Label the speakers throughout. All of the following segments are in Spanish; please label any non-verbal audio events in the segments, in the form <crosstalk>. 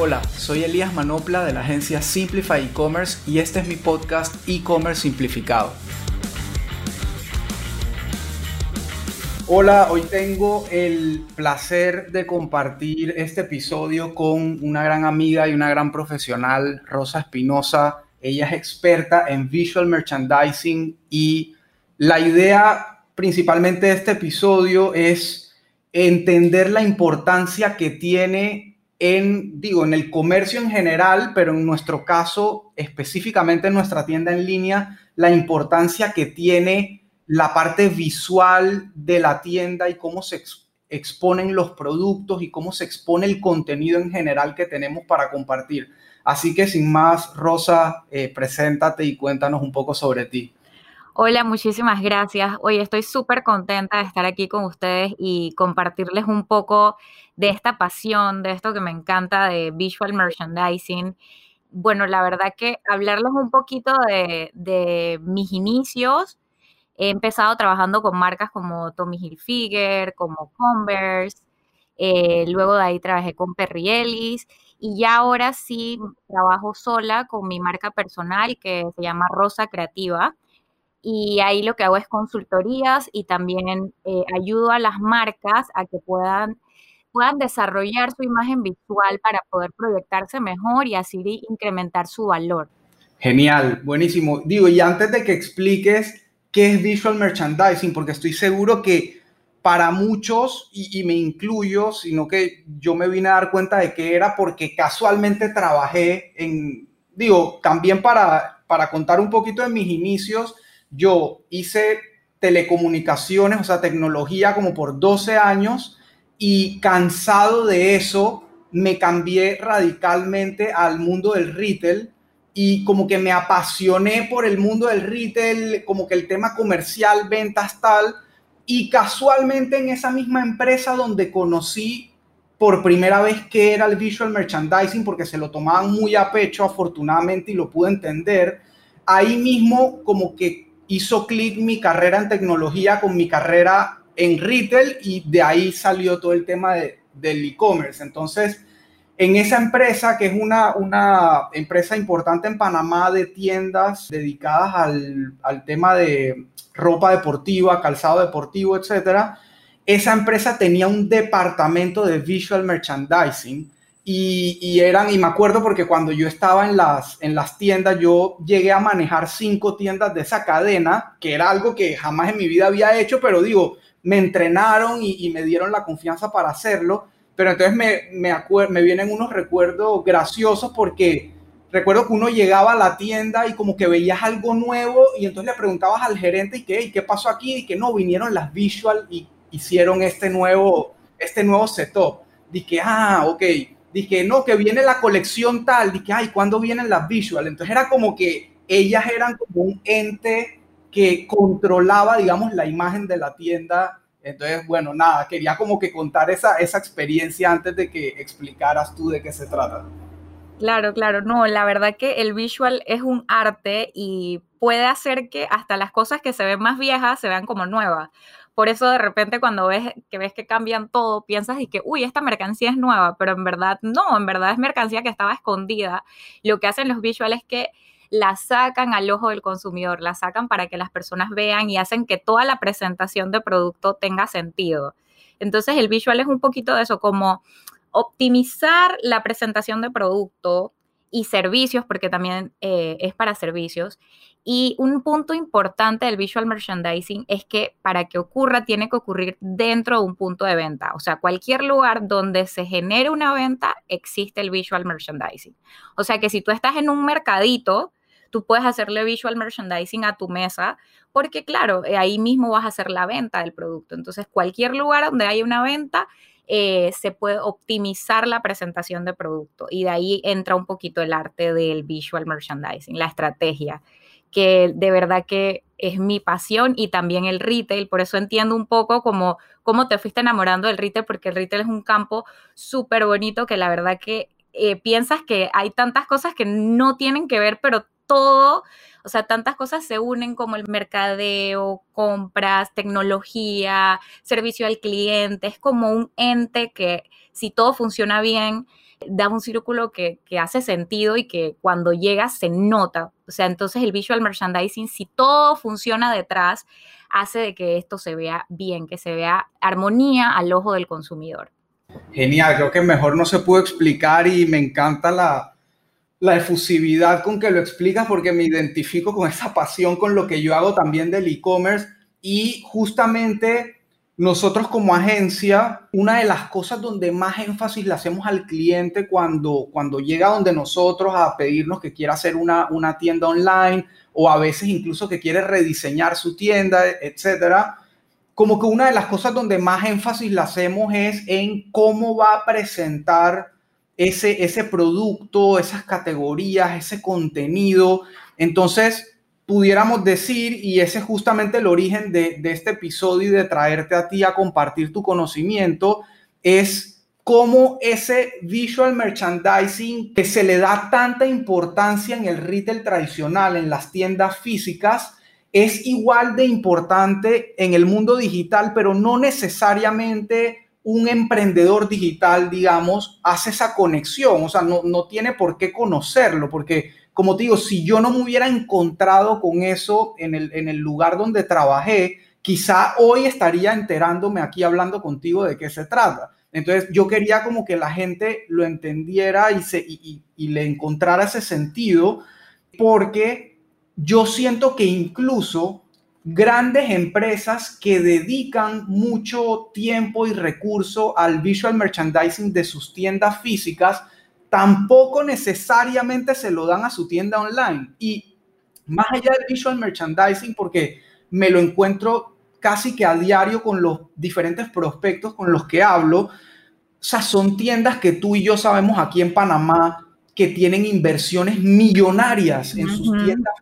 Speaker 1: Hola, soy Elías Manopla de la agencia Simplify E-Commerce y este es mi podcast E-Commerce Simplificado. Hola, hoy tengo el placer de compartir este episodio con una gran amiga y una gran profesional, Rosa Espinosa. Ella es experta en visual merchandising y la idea principalmente de este episodio es entender la importancia que tiene en, digo, en el comercio en general, pero en nuestro caso, específicamente en nuestra tienda en línea, la importancia que tiene la parte visual de la tienda y cómo se exponen los productos y cómo se expone el contenido en general que tenemos para compartir. Así que sin más, Rosa, eh, preséntate y cuéntanos un poco sobre ti.
Speaker 2: Hola, muchísimas gracias. Hoy estoy súper contenta de estar aquí con ustedes y compartirles un poco de esta pasión, de esto que me encanta de visual merchandising. Bueno, la verdad que hablarles un poquito de, mis inicios. He empezado trabajando con marcas como Tommy Hilfiger, como Converse. Eh, luego de ahí trabajé con Perry Ellis y ya ahora sí trabajo sola con mi marca personal que se llama Rosa Creativa y ahí lo que hago es consultorías y también eh, ayudo a las marcas a que puedan, puedan desarrollar su imagen visual para poder proyectarse mejor y así incrementar su valor.
Speaker 1: Genial, buenísimo. Digo, y antes de que expliques qué es visual merchandising, porque estoy seguro que para muchos, y, me incluyo, sino que yo me vine a dar cuenta de que era porque casualmente trabajé en, digo, también para, para contar un poquito de mis inicios, yo hice telecomunicaciones, o sea, tecnología como por 12 años y cansado de eso, me cambié radicalmente al mundo del retail y como que me apasioné por el mundo del retail, como que el tema comercial, ventas tal, y casualmente en esa misma empresa donde conocí por primera vez qué era el visual merchandising, porque se lo tomaban muy a pecho afortunadamente y lo pude entender, ahí mismo como que hizo clic mi carrera en tecnología con mi carrera en retail y de ahí salió todo el tema de, del e-commerce. Entonces, en esa empresa, que es una, una empresa importante en Panamá de tiendas dedicadas al, al tema de ropa deportiva, calzado deportivo, etcétera, esa empresa tenía un departamento de visual merchandising y, eran, y me acuerdo porque cuando yo estaba en las, en las tiendas, yo llegué a manejar cinco tiendas de esa cadena, que era algo que jamás en mi vida había hecho, pero digo, me entrenaron y, me dieron la confianza para hacerlo. Pero entonces me, me, vienen unos recuerdos graciosos porque recuerdo que uno llegaba a la tienda y como que veías algo nuevo y entonces le preguntabas al gerente y qué, qué pasó aquí y que no, vinieron las visual y hicieron este nuevo, este nuevo setup. Dije, ah, ok dije, no, que viene la colección tal, dije, ay, ¿cuándo vienen las visual? Entonces era como que ellas eran como un ente que controlaba, digamos, la imagen de la tienda. Entonces, bueno, nada, quería como que contar esa, esa experiencia antes de que explicaras tú de qué se trata.
Speaker 2: Claro, claro, no, la verdad que el visual es un arte y puede hacer que hasta las cosas que se ven más viejas se vean como nuevas. Por eso de repente cuando ves que ves que cambian todo, piensas y que, uy, esta mercancía es nueva, pero en verdad no, en verdad es mercancía que estaba escondida. Lo que hacen los visuales es que la sacan al ojo del consumidor, la sacan para que las personas vean y hacen que toda la presentación de producto tenga sentido. Entonces el visual es un poquito de eso, como optimizar la presentación de producto y servicios, porque también eh, es para servicios, y un punto importante del visual merchandising es que para que ocurra tiene que ocurrir dentro de un punto de venta. O sea, cualquier lugar donde se genere una venta existe el visual merchandising. O sea que si tú estás en un mercadito, tú puedes hacerle visual merchandising a tu mesa porque claro, eh, ahí mismo vas a hacer la venta del producto. Entonces, cualquier lugar donde haya una venta, eh, se puede optimizar la presentación de producto y de ahí entra un poquito el arte del visual merchandising, la estrategia que de verdad que es mi pasión y también el retail, por eso entiendo un poco cómo, cómo te fuiste enamorando del retail, porque el retail es un campo súper bonito que la verdad que eh, piensas que hay tantas cosas que no tienen que ver, pero todo, o sea, tantas cosas se unen como el mercadeo, compras, tecnología, servicio al cliente, es como un ente que si todo funciona bien, da un círculo que, que hace sentido y que cuando llega se nota. O sea, entonces el visual merchandising, si todo funciona detrás, hace de que esto se vea bien, que se vea armonía al ojo del consumidor.
Speaker 1: Genial, creo que mejor no se pudo explicar y me encanta la, la efusividad con que lo explicas porque me identifico con esa pasión con lo que yo hago también del e-commerce y justamente nosotros como agencia, una de las cosas donde más énfasis le hacemos al cliente cuando, cuando llega donde nosotros a pedirnos que quiera hacer una, una tienda online o a veces incluso que quiere rediseñar su tienda, etcétera, como que una de las cosas donde más énfasis le hacemos es en cómo va a presentar ese, ese producto, esas categorías, ese contenido. Entonces, pudiéramos decir, y ese es justamente el origen de, este episodio y de traerte a ti a compartir tu conocimiento, es cómo ese visual merchandising que se le da tanta importancia en el retail tradicional, en las tiendas físicas, es igual de importante en el mundo digital, pero no necesariamente un emprendedor digital, digamos, hace esa conexión, o sea, no, no tiene por qué conocerlo, porque, como te digo, si yo no me hubiera encontrado con eso en el, lugar donde trabajé, quizá hoy estaría enterándome aquí hablando contigo de qué se trata. Entonces, yo quería como que la gente lo entendiera y, y le encontrara ese sentido, porque yo siento que incluso grandes empresas que dedican mucho tiempo y recurso al visual merchandising de sus tiendas físicas, tampoco necesariamente se lo dan a su tienda online. Y más allá del visual merchandising, porque me lo encuentro casi que a diario con los diferentes prospectos con los que hablo, o sea, son tiendas que tú y yo sabemos aquí en Panamá que tienen inversiones millonarias en sus tiendas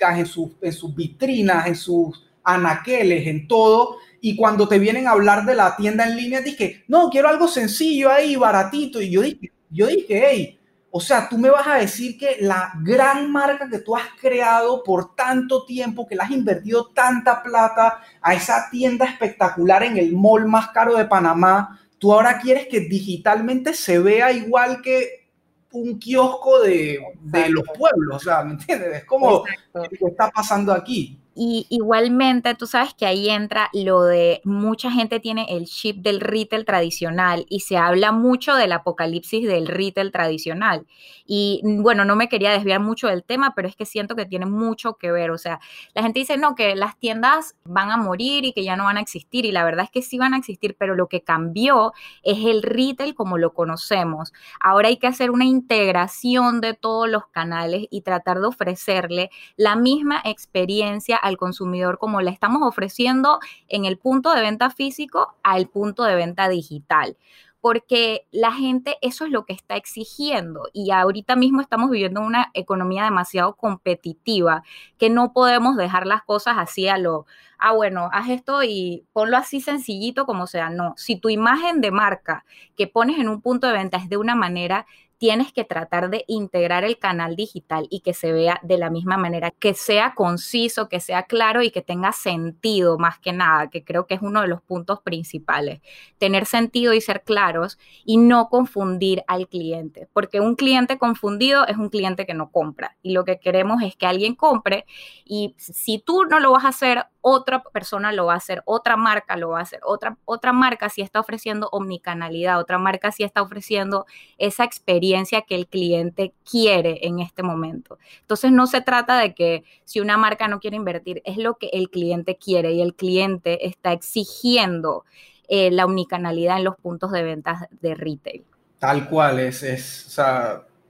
Speaker 1: en, en sus vitrinas, en sus anaqueles, en todo. Y cuando te vienen a hablar de la tienda en línea, dije, no, quiero algo sencillo ahí, baratito. Y yo dije, yo dije, hey, o sea, tú me vas a decir que la gran marca que tú has creado por tanto tiempo, que le has invertido tanta plata a esa tienda espectacular en el mall más caro de Panamá, tú ahora quieres que digitalmente se vea igual que un kiosco de, de los pueblos, o sea, ¿me entiendes? Es como, ¿qué está pasando aquí?
Speaker 2: Y igualmente, tú sabes que ahí entra lo de mucha gente tiene el chip del retail tradicional y se habla mucho del apocalipsis del retail tradicional. Y mm, bueno, no me quería desviar mucho del tema, pero es que siento que tiene mucho que ver. O sea, la gente dice, no, que las tiendas van a morir y que ya no van a existir. Y la verdad es que sí van a existir, pero lo que cambió es el retail como lo conocemos. Ahora hay que hacer una integración de todos los canales y tratar de ofrecerle la misma experiencia al consumidor como le estamos ofreciendo en el punto de venta físico al punto de venta digital. Porque la gente eso es lo que está exigiendo. Y ahorita mismo estamos viviendo una economía demasiado competitiva que no podemos dejar las cosas así a lo, ah, bueno, haz esto y ponlo así sencillito como sea, no, si tu imagen de marca que pones en un punto de venta es de una manera, tienes que tratar de integrar el canal digital y que se vea de la misma manera, que sea conciso, que sea claro y que tenga sentido más que nada, que creo que es uno de los puntos principales. Tener sentido y ser claros y no confundir al cliente, porque un cliente confundido es un cliente que no compra y lo que queremos es que alguien compre y si tú no lo vas a hacer, otra persona lo va a hacer, otra marca lo va a hacer, otra, otra marca si está ofreciendo omnicanalidad, otra marca si está ofreciendo esa experiencia que el cliente quiere en este momento. Entonces no se trata de que si una marca no quiere invertir, es lo que el cliente quiere y el cliente está exigiendo eh, la omnicanalidad en los puntos de ventas de retail.
Speaker 1: Tal cual, es, es,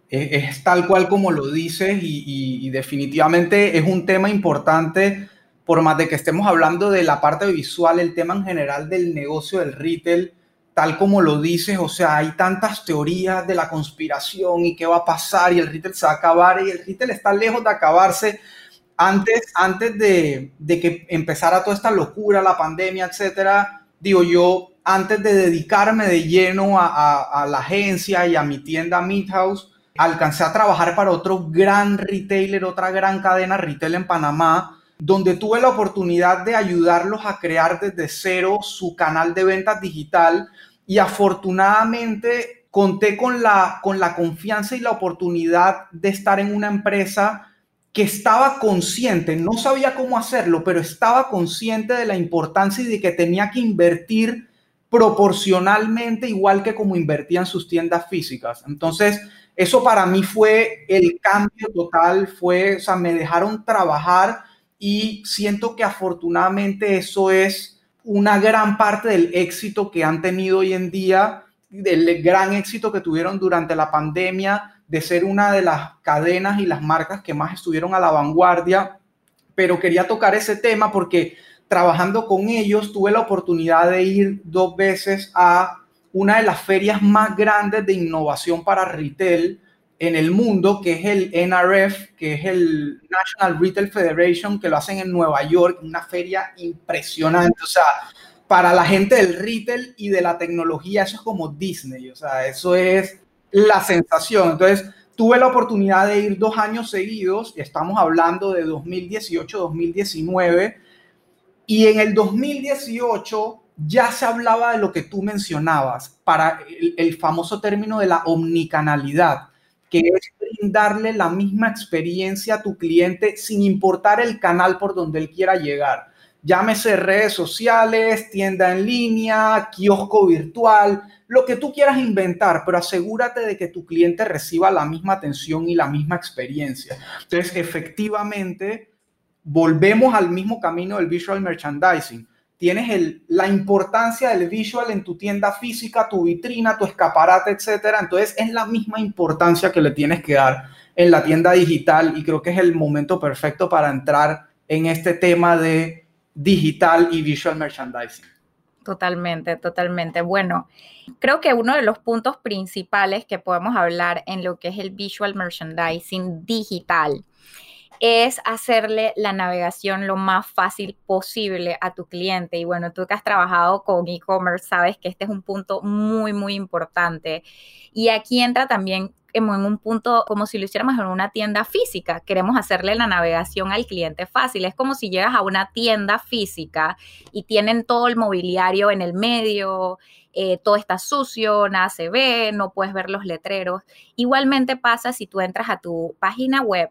Speaker 1: es, tal cual como lo dices y definitivamente es un tema importante por más de que estemos hablando de la parte visual, el tema en general del negocio del retail, tal como lo dices, o sea, hay tantas teorías de la conspiración y qué va a pasar y el retail se va a acabar y el retail está lejos de acabarse. Antes, antes de, de que empezara toda esta locura, la pandemia, etcétera, digo yo, antes de dedicarme de lleno a, a, la agencia y a mi tienda Midhouse, alcancé a trabajar para otro gran retailer, otra gran cadena retail en Panamá, donde tuve la oportunidad de ayudarlos a crear desde cero su canal de ventas digital y afortunadamente conté con la, con la confianza y la oportunidad de estar en una empresa que estaba consciente, no sabía cómo hacerlo, pero estaba consciente de la importancia y de que tenía que invertir proporcionalmente igual que como invertía en sus tiendas físicas. Entonces, eso para mí fue el cambio total, fue, o sea, me dejaron trabajar y siento que afortunadamente eso es una gran parte del éxito que han tenido hoy en día, del gran éxito que tuvieron durante la pandemia, de ser una de las cadenas y las marcas que más estuvieron a la vanguardia, pero quería tocar ese tema porque trabajando con ellos tuve la oportunidad de ir dos veces a una de las ferias más grandes de innovación para retail en el mundo, que es el NRF, que es el National Retail Federation, que lo hacen en Nueva York, una feria impresionante. O sea, para la gente del retail y de la tecnología, eso es como Disney. O sea, eso es la sensación. Entonces, tuve la oportunidad de ir dos años seguidos, estamos hablando de 2018-2019, y en el 2018 ya se hablaba de lo que tú mencionabas, para el, el famoso término de la omnicanalidad, que es brindarle la misma experiencia a tu cliente sin importar el canal por donde él quiera llegar. Llámese redes sociales, tienda en línea, kiosco virtual, lo que tú quieras inventar, pero asegúrate de que tu cliente reciba la misma atención y la misma experiencia. Entonces, efectivamente, volvemos al mismo camino del visual merchandising. Tienes el, la importancia del visual en tu tienda física, tu vitrina, tu escaparate, etcétera. Entonces, es la misma importancia que le tienes que dar en la tienda digital y creo que es el momento perfecto para entrar en este tema de digital y visual merchandising.
Speaker 2: Totalmente, totalmente. Bueno, creo que uno de los puntos principales que podemos hablar en lo que es el visual merchandising digital es hacerle la navegación lo más fácil posible a tu cliente. Y bueno, tú que has trabajado con e-commerce sabes que este es un punto muy, muy importante. Y aquí entra también en un punto como si lo hiciéramos en una tienda física. Queremos hacerle la navegación al cliente fácil. Es como si llegas a una tienda física y tienen todo el mobiliario en el medio, eh, todo está sucio, nada se ve, no puedes ver los letreros. Igualmente pasa si tú entras a tu página web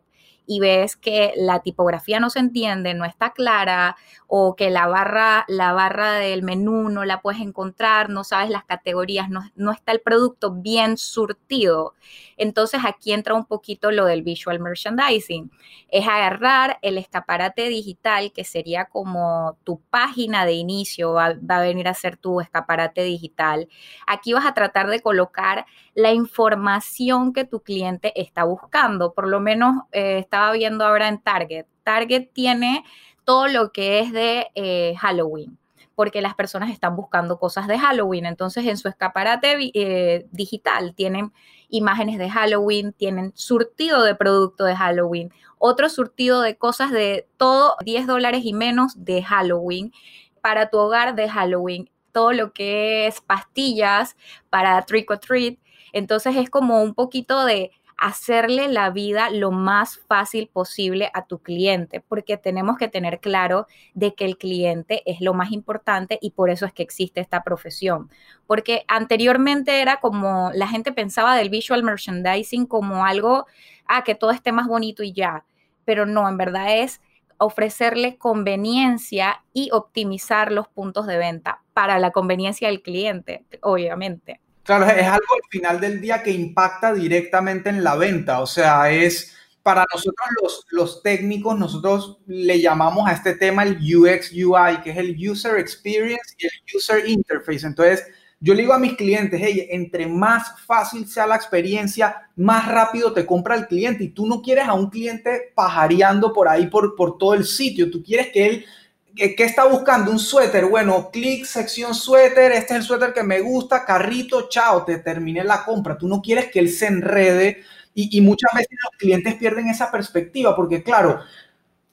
Speaker 2: y ves que la tipografía no se entiende, no está clara o que la barra, la barra del menú no la puedes encontrar, no sabes las categorías, no, no está el producto bien surtido. Entonces aquí entra un poquito lo del visual merchandising. Es agarrar el escaparate digital, que sería como tu página de inicio, va, a venir a ser tu escaparate digital. Aquí vas a tratar de colocar la información que tu cliente está buscando. Por lo menos eh, estaba viendo ahora en Target. Target tiene todo lo que es de eh, Halloween porque las personas están buscando cosas de Halloween. Entonces, en su escaparate eh, digital tienen imágenes de Halloween, tienen surtido de producto de Halloween, otro surtido de cosas de todo 10 dólares y menos de Halloween para tu hogar de Halloween, todo lo que es pastillas para trick or treat. Entonces es como un poquito de hacerle la vida lo más fácil posible a tu cliente, porque tenemos que tener claro de que el cliente es lo más importante y por eso es que existe esta profesión. Porque anteriormente era como la gente pensaba del visual merchandising como algo, ah, que todo esté más bonito y ya, pero no, en verdad es ofrecerle conveniencia y optimizar los puntos de venta para la conveniencia del cliente, obviamente.
Speaker 1: Claro, es algo al final del día que impacta directamente en la venta. O sea, es para nosotros los, los técnicos, nosotros le llamamos a este tema el UX UI, que es el User Experience y el User Interface. Entonces, yo le digo a mis clientes, hey, entre más fácil sea la experiencia, más rápido te compra el cliente. Y tú no quieres a un cliente pajareando por ahí, por, por todo el sitio. Tú quieres que él ¿Qué está buscando? Un suéter. Bueno, clic, sección suéter. Este es el suéter que me gusta. Carrito, chao, te terminé la compra. Tú no quieres que él se enrede y, muchas veces los clientes pierden esa perspectiva porque, claro,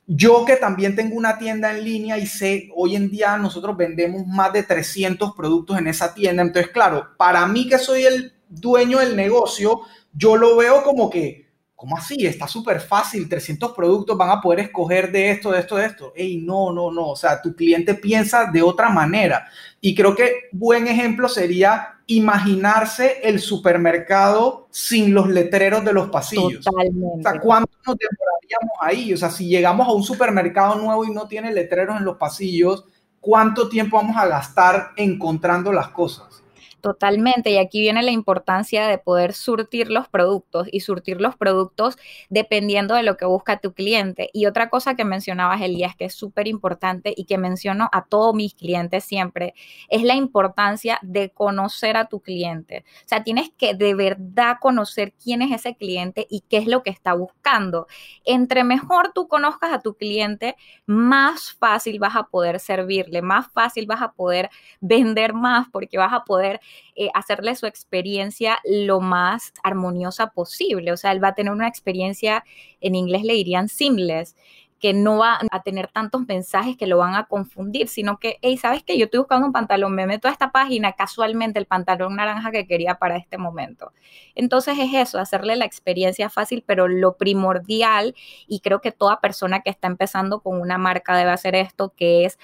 Speaker 1: yo que también tengo una tienda en línea y sé, hoy en día nosotros vendemos más de 300 productos en esa tienda. Entonces, claro, para mí que soy el dueño del negocio, yo lo veo como que ¿cómo así? Está súper fácil, 300 productos van a poder escoger de esto, de esto, de esto. Ey, no, no, no, o sea, tu cliente piensa de otra manera. Y creo que buen ejemplo sería imaginarse el supermercado sin los letreros de los pasillos. Totalmente. O sea, ¿cuánto nos demoraríamos ahí? O sea, si llegamos a un supermercado nuevo y no tiene letreros en los pasillos, ¿cuánto tiempo vamos a gastar encontrando las cosas?
Speaker 2: Totalmente, y aquí viene la importancia de poder surtir los productos y surtir los productos dependiendo de lo que busca tu cliente. Y otra cosa que mencionabas, Elías, que es súper importante y que menciono a todos mis clientes siempre, es la importancia de conocer a tu cliente. O sea, tienes que de verdad conocer quién es ese cliente y qué es lo que está buscando. Entre mejor tú conozcas a tu cliente, más fácil vas a poder servirle, más fácil vas a poder vender más porque vas a poder eh, hacerle su experiencia lo más armoniosa posible. O sea, él va a tener una experiencia, en inglés le dirían seamless, que no va a tener tantos mensajes que lo van a confundir, sino que, hey, ¿sabes qué? Yo estoy buscando un pantalón, me meto a esta página, casualmente el pantalón naranja que quería para este momento. Entonces es eso, hacerle la experiencia fácil, pero lo primordial, y creo que toda persona que está empezando con una marca debe hacer esto, que es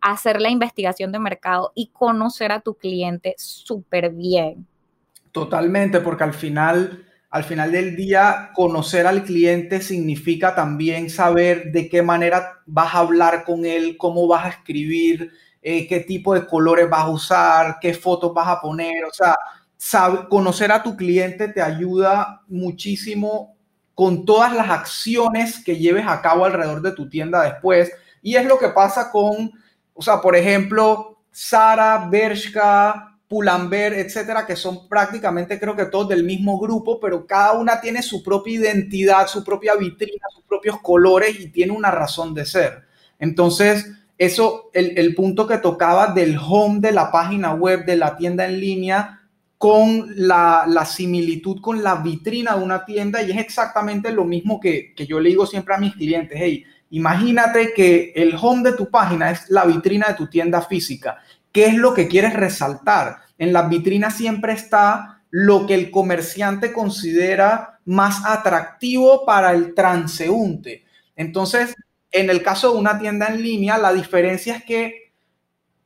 Speaker 2: hacer la investigación de mercado y conocer a tu cliente súper bien.
Speaker 1: Totalmente, porque al final, al final del día, conocer al cliente significa también saber de qué manera vas a hablar con él, cómo vas a escribir, eh, qué tipo de colores vas a usar, qué fotos vas a poner. O sea, conocer a tu cliente te ayuda muchísimo con todas las acciones que lleves a cabo alrededor de tu tienda después. Y es lo que pasa con o sea, por ejemplo, Sara, Bershka, Pull&Bear, etcétera, que son prácticamente creo que todos del mismo grupo, pero cada una tiene su propia identidad, su propia vitrina, sus propios colores y tiene una razón de ser. Entonces, eso, el, punto que tocaba del home de la página web, de la tienda en línea, con la, la, similitud con la vitrina de una tienda y es exactamente lo mismo que, que yo le digo siempre a mis clientes, hey, Imagínate que el home de tu página es la vitrina de tu tienda física. ¿Qué es lo que quieres resaltar? En la vitrina siempre está lo que el comerciante considera más atractivo para el transeúnte. Entonces, en el caso de una tienda en línea, la diferencia es que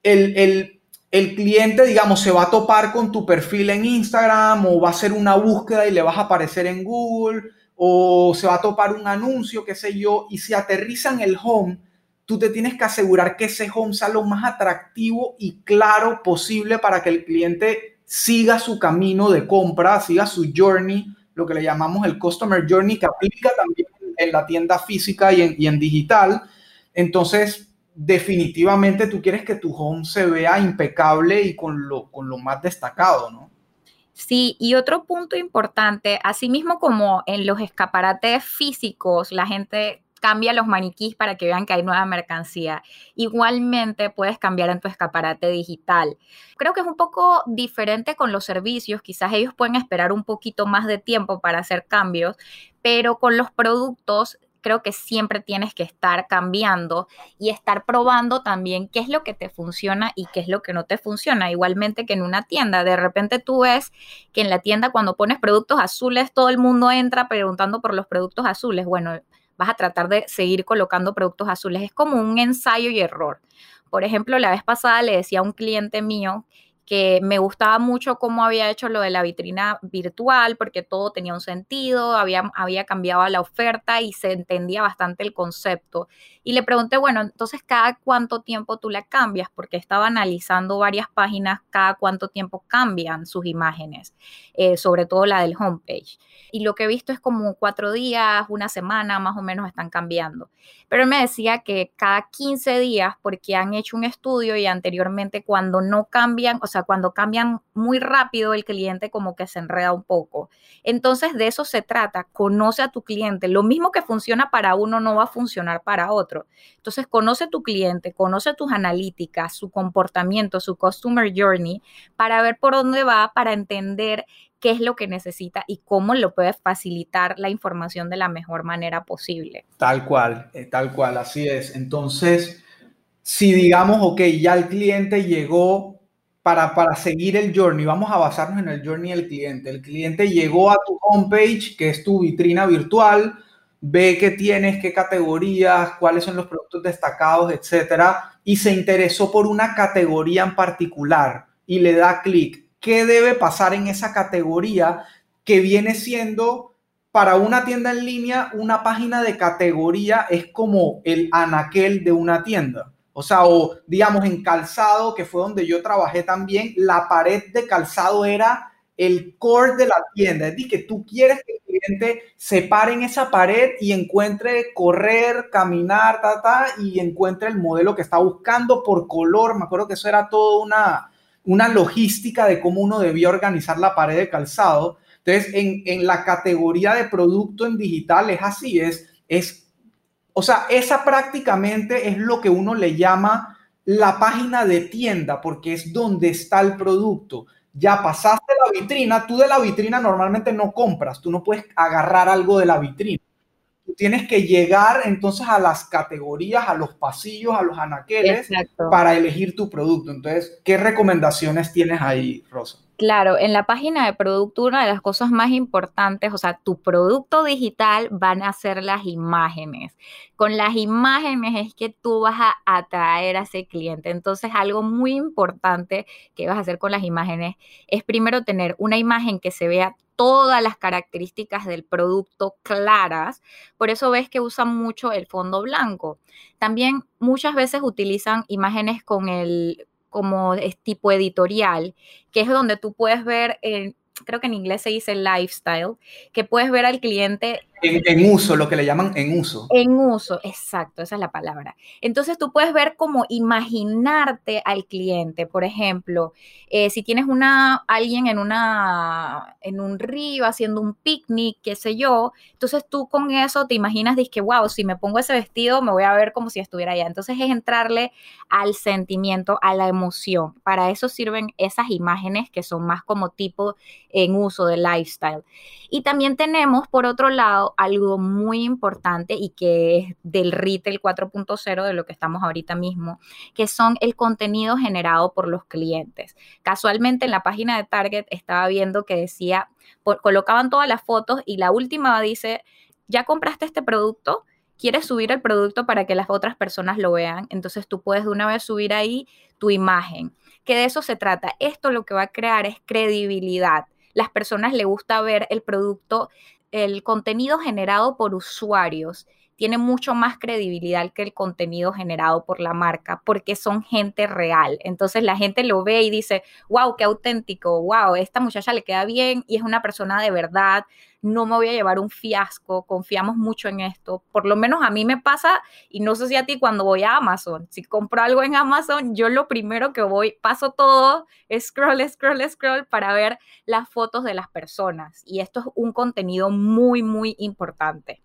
Speaker 1: el, el cliente, digamos, se va a topar con tu perfil en Instagram o va a hacer una búsqueda y le vas a aparecer en Google o se va a topar un anuncio, qué sé yo, y si aterriza en el home, tú te tienes que asegurar que ese home sea lo más atractivo y claro posible para que el cliente siga su camino de compra, siga su journey, lo que le llamamos el customer journey, que aplica también en la tienda física y en, y en digital. Entonces, definitivamente tú quieres que tu home se vea impecable y con lo, con lo más destacado, ¿no?
Speaker 2: Sí, y otro punto importante, asimismo como en los escaparates físicos, la gente cambia los maniquís para que vean que hay nueva mercancía. Igualmente puedes cambiar en tu escaparate digital. Creo que es un poco diferente con los servicios, quizás ellos pueden esperar un poquito más de tiempo para hacer cambios, pero con los productos creo que siempre tienes que estar cambiando y estar probando también qué es lo que te funciona y qué es lo que no te funciona. Igualmente que en una tienda, de repente tú ves que en la tienda cuando pones productos azules, todo el mundo entra preguntando por los productos azules. Bueno, vas a tratar de seguir colocando productos azules. Es como un ensayo y error. Por ejemplo, la vez pasada le decía a un cliente mío que me gustaba mucho cómo había hecho lo de la vitrina virtual, porque todo tenía un sentido, había, había cambiado la oferta y se entendía bastante el concepto. Y le pregunté, bueno, entonces, ¿cada cuánto tiempo tú la cambias? Porque estaba analizando varias páginas, cada cuánto tiempo cambian sus imágenes, eh, sobre todo la del homepage. Y lo que he visto es como cuatro días, una semana más o menos están cambiando. Pero él me decía que cada 15 días, porque han hecho un estudio y anteriormente cuando no cambian, o sea, cuando cambian muy rápido, el cliente como que se enreda un poco. Entonces, de eso se trata, conoce a tu cliente. Lo mismo que funciona para uno no va a funcionar para otro. Entonces, conoce tu cliente, conoce tus analíticas, su comportamiento, su customer journey, para ver por dónde va, para entender qué es lo que necesita y cómo lo puedes facilitar la información de la mejor manera posible.
Speaker 1: Tal cual, eh, tal cual, así es. Entonces, si digamos, ok, ya el cliente llegó para, para seguir el journey, vamos a basarnos en el journey del cliente. El cliente llegó a tu homepage, que es tu vitrina virtual, ve qué tienes, qué categorías, cuáles son los productos destacados, etcétera, y se interesó por una categoría en particular y le da clic. ¿Qué debe pasar en esa categoría que viene siendo para una tienda en línea, una página de categoría es como el anaquel de una tienda? O sea, o digamos en calzado, que fue donde yo trabajé también, la pared de calzado era el core de la tienda. Es decir, que tú quieres que el cliente se pare en esa pared y encuentre correr, caminar, ta, ta, y encuentre el modelo que está buscando por color. Me acuerdo que eso era todo una, una logística de cómo uno debía organizar la pared de calzado. Entonces, en, en la categoría de producto en digital es así, es, es o sea, esa prácticamente es lo que uno le llama la página de tienda, porque es donde está el producto. Ya pasaste la vitrina, tú de la vitrina normalmente no compras, tú no puedes agarrar algo de la vitrina. Tú tienes que llegar entonces a las categorías, a los pasillos, a los anaqueles para elegir tu producto. Entonces, ¿qué recomendaciones tienes ahí, Rosa?
Speaker 2: Claro, en la página de producto una de las cosas más importantes, o sea, tu producto digital van a ser las imágenes. Con las imágenes es que tú vas a atraer a ese cliente. Entonces, algo muy importante que vas a hacer con las imágenes es primero tener una imagen que se vea todas las características del producto claras. Por eso ves que usan mucho el fondo blanco. También muchas veces utilizan imágenes con el como es tipo editorial, que es donde tú puedes ver, creo que en inglés se dice lifestyle, que puedes ver al cliente
Speaker 1: en, uso, lo que le llaman en uso.
Speaker 2: En uso, exacto, esa es la palabra. Entonces tú puedes ver cómo imaginarte al cliente. Por ejemplo, eh, si tienes una, alguien en, una, en un río haciendo un picnic, qué sé yo, entonces tú con eso te imaginas, dices que, wow, si me pongo ese vestido me voy a ver como si estuviera allá. Entonces es entrarle al sentimiento, a la emoción. Para eso sirven esas imágenes que son más como tipo en uso de lifestyle. Y también tenemos, por otro lado, algo muy importante y que es del retail 4.0 de lo que estamos ahorita mismo, que son el contenido generado por los clientes. Casualmente en la página de Target estaba viendo que decía, colocaban todas las fotos y la última dice, ya compraste este producto, quieres subir el producto para que las otras personas lo vean, entonces tú puedes de una vez subir ahí tu imagen, que de eso se trata. Esto lo que va a crear es credibilidad. Las personas le gusta ver el producto el contenido generado por usuarios tiene mucho más credibilidad que el contenido generado por la marca, porque son gente real. Entonces la gente lo ve y dice, wow, qué auténtico, wow, esta muchacha le queda bien y es una persona de verdad, no me voy a llevar un fiasco, confiamos mucho en esto. Por lo menos a mí me pasa, y no sé si a ti cuando voy a Amazon, si compro algo en Amazon, yo lo primero que voy, paso todo, scroll, scroll, scroll para ver las fotos de las personas. Y esto es un contenido muy, muy importante.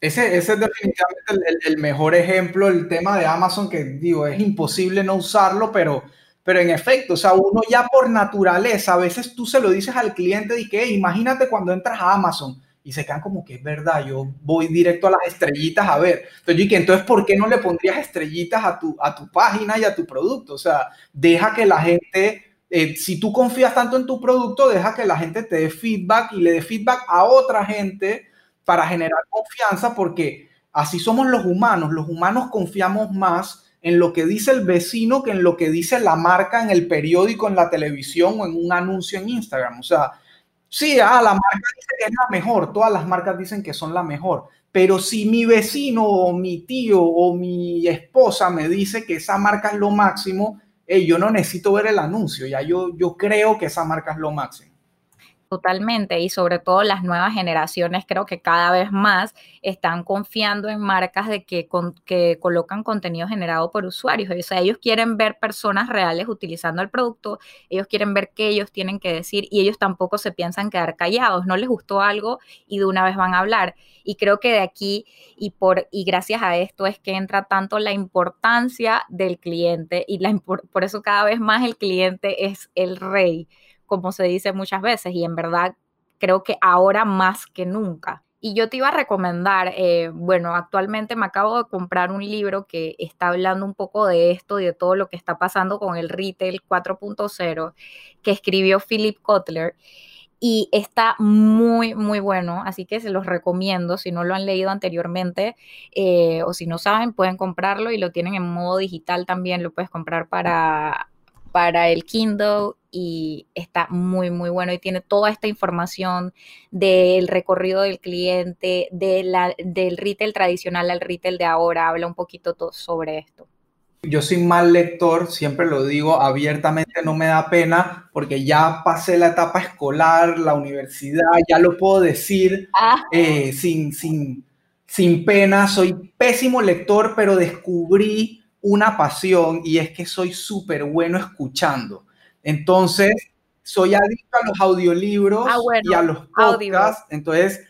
Speaker 1: Ese, ese es definitivamente el, mejor ejemplo, el tema de Amazon, que digo, es imposible no usarlo, pero pero en efecto, o sea, uno ya por naturaleza, a veces tú se lo dices al cliente y que imagínate cuando entras a Amazon y se quedan como que es verdad, yo voy directo a las estrellitas a ver. Entonces, y que entonces, ¿por qué no le pondrías estrellitas a tu, a tu página y a tu producto? O sea, deja que la gente, eh, si tú confías tanto en tu producto, deja que la gente te dé feedback y le dé feedback a otra gente para generar confianza, porque así somos los humanos. Los humanos confiamos más en lo que dice el vecino que en lo que dice la marca en el periódico, en la televisión o en un anuncio en Instagram. O sea, sí, ah, la marca dice que es la mejor, todas las marcas dicen que son la mejor, pero si mi vecino o mi tío o mi esposa me dice que esa marca es lo máximo, yo no necesito ver el anuncio, ya yo, yo creo que esa marca es lo máximo.
Speaker 2: Totalmente, y sobre todo las nuevas generaciones creo que cada vez más están confiando en marcas de que, que colocan contenido generado por usuarios. O sea, ellos quieren ver personas reales utilizando el producto, ellos quieren ver qué ellos tienen que decir y ellos tampoco se piensan quedar callados. No les gustó algo y de una vez van a hablar. Y creo que de aquí y, por, y gracias a esto es que entra tanto la importancia del cliente y la, por eso cada vez más el cliente es el rey como se dice muchas veces, y en verdad creo que ahora más que nunca. Y yo te iba a recomendar, eh, bueno, actualmente me acabo de comprar un libro que está hablando un poco de esto de todo lo que está pasando con el retail 4.0 que escribió Philip Kotler y está muy, muy bueno, así que se los recomiendo si no lo han leído anteriormente eh, o si no saben, pueden comprarlo y lo tienen en modo digital también, lo puedes comprar para, para el Kindle y está muy, muy bueno y tiene toda esta información del recorrido del cliente, de la, del retail tradicional al retail de ahora, habla un poquito sobre esto.
Speaker 1: Yo soy mal lector, siempre lo digo abiertamente, no me da pena porque ya pasé la etapa escolar, la universidad, ya lo puedo decir ah. eh, sin, sin, sin pena. Soy pésimo lector, pero descubrí una pasión y es que soy súper bueno escuchando. Entonces, soy adicto a los audiolibros ah, y a los podcasts. Entonces,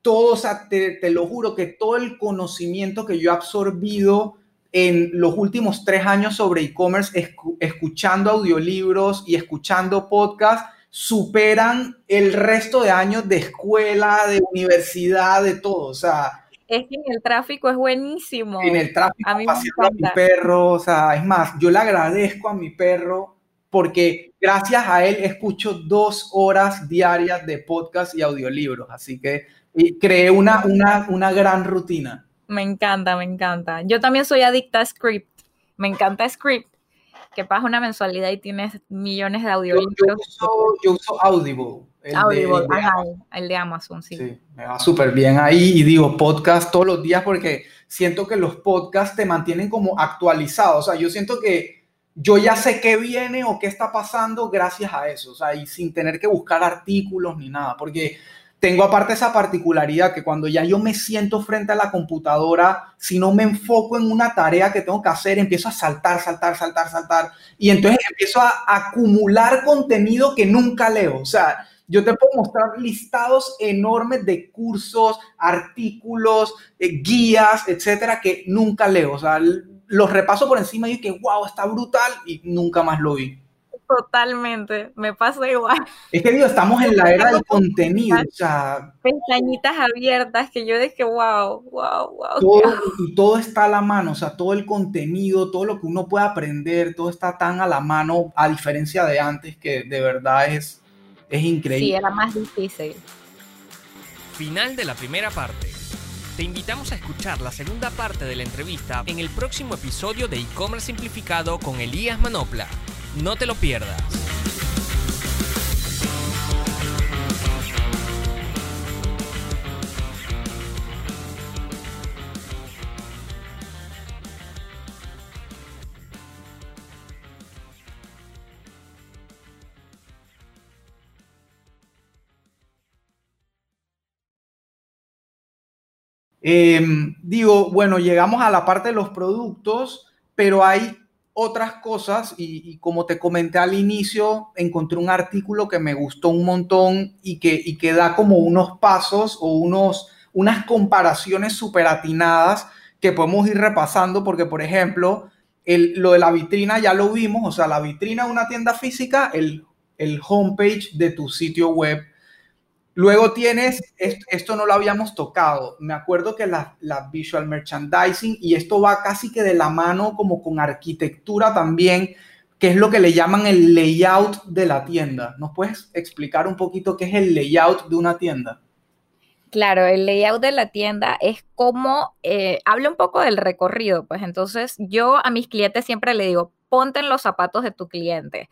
Speaker 1: todo, o sea, te, te, lo juro que todo el conocimiento que yo he absorbido en los últimos tres años sobre e-commerce, escuchando audiolibros y escuchando podcasts, superan el resto de años de escuela, de universidad, de todo. O sea,
Speaker 2: es que en el tráfico es buenísimo.
Speaker 1: En el tráfico, a, mí a mi perro, o sea, es más, yo le agradezco a mi perro porque gracias a él escucho dos horas diarias de podcast y audiolibros, así que creé una, una, una gran rutina.
Speaker 2: Me encanta, me encanta. Yo también soy adicta a Script, me encanta Script, que pagas una mensualidad y tienes millones de audiolibros.
Speaker 1: Yo, uso, Audible.
Speaker 2: El Audible, de, ajá, el de Amazon, sí.
Speaker 1: Sí, me va súper bien ahí y digo podcast todos los días porque siento que los podcasts te mantienen como actualizados. O sea, yo siento que yo ya sé qué viene o qué está pasando gracias a eso, o sea, y sin tener que buscar artículos ni nada, porque tengo aparte esa particularidad que cuando ya yo me siento frente a la computadora, si no me enfoco en una tarea que tengo que hacer, empiezo a saltar, saltar, saltar, saltar, y entonces empiezo a acumular contenido que nunca leo, o sea, yo te puedo mostrar listados enormes de cursos, artículos, eh, guías, etcétera, que nunca leo. O sea, los repaso por encima y que, wow, está brutal y nunca más lo vi.
Speaker 2: Totalmente, me pasa igual.
Speaker 1: Es que digo, estamos en la era del contenido, o sea...
Speaker 2: Pestañitas abiertas que yo dije, wow, wow, wow.
Speaker 1: Todo, y todo está a la mano, o sea, todo el contenido, todo lo que uno puede aprender, todo está tan a la mano, a diferencia de antes, que de verdad es, es increíble.
Speaker 2: Sí, era más difícil.
Speaker 3: Final de la primera parte. Te invitamos a escuchar la segunda parte de la entrevista en el próximo episodio de e-commerce simplificado con Elías Manopla. No te lo pierdas.
Speaker 1: Em, digo, bueno, llegamos a la parte de los productos, pero hay otras cosas y, como te comenté al inicio, encontré un artículo que me gustó un montón y que, y que da como unos pasos o unos, unas comparaciones súper atinadas que podemos ir repasando porque, por ejemplo, el, lo de la vitrina ya lo vimos, o sea, la vitrina de una tienda física, el, el homepage de tu sitio web Luego tienes, esto, no lo habíamos tocado, me acuerdo que la, visual merchandising, y esto va casi que de la mano como con arquitectura también, que es lo que le llaman el layout de la tienda. ¿Nos puedes explicar un poquito qué es el layout de una tienda?
Speaker 2: Claro, el layout de la tienda es como, eh, habla un poco del recorrido, pues entonces yo a mis clientes siempre le digo, ponte en los zapatos de tu cliente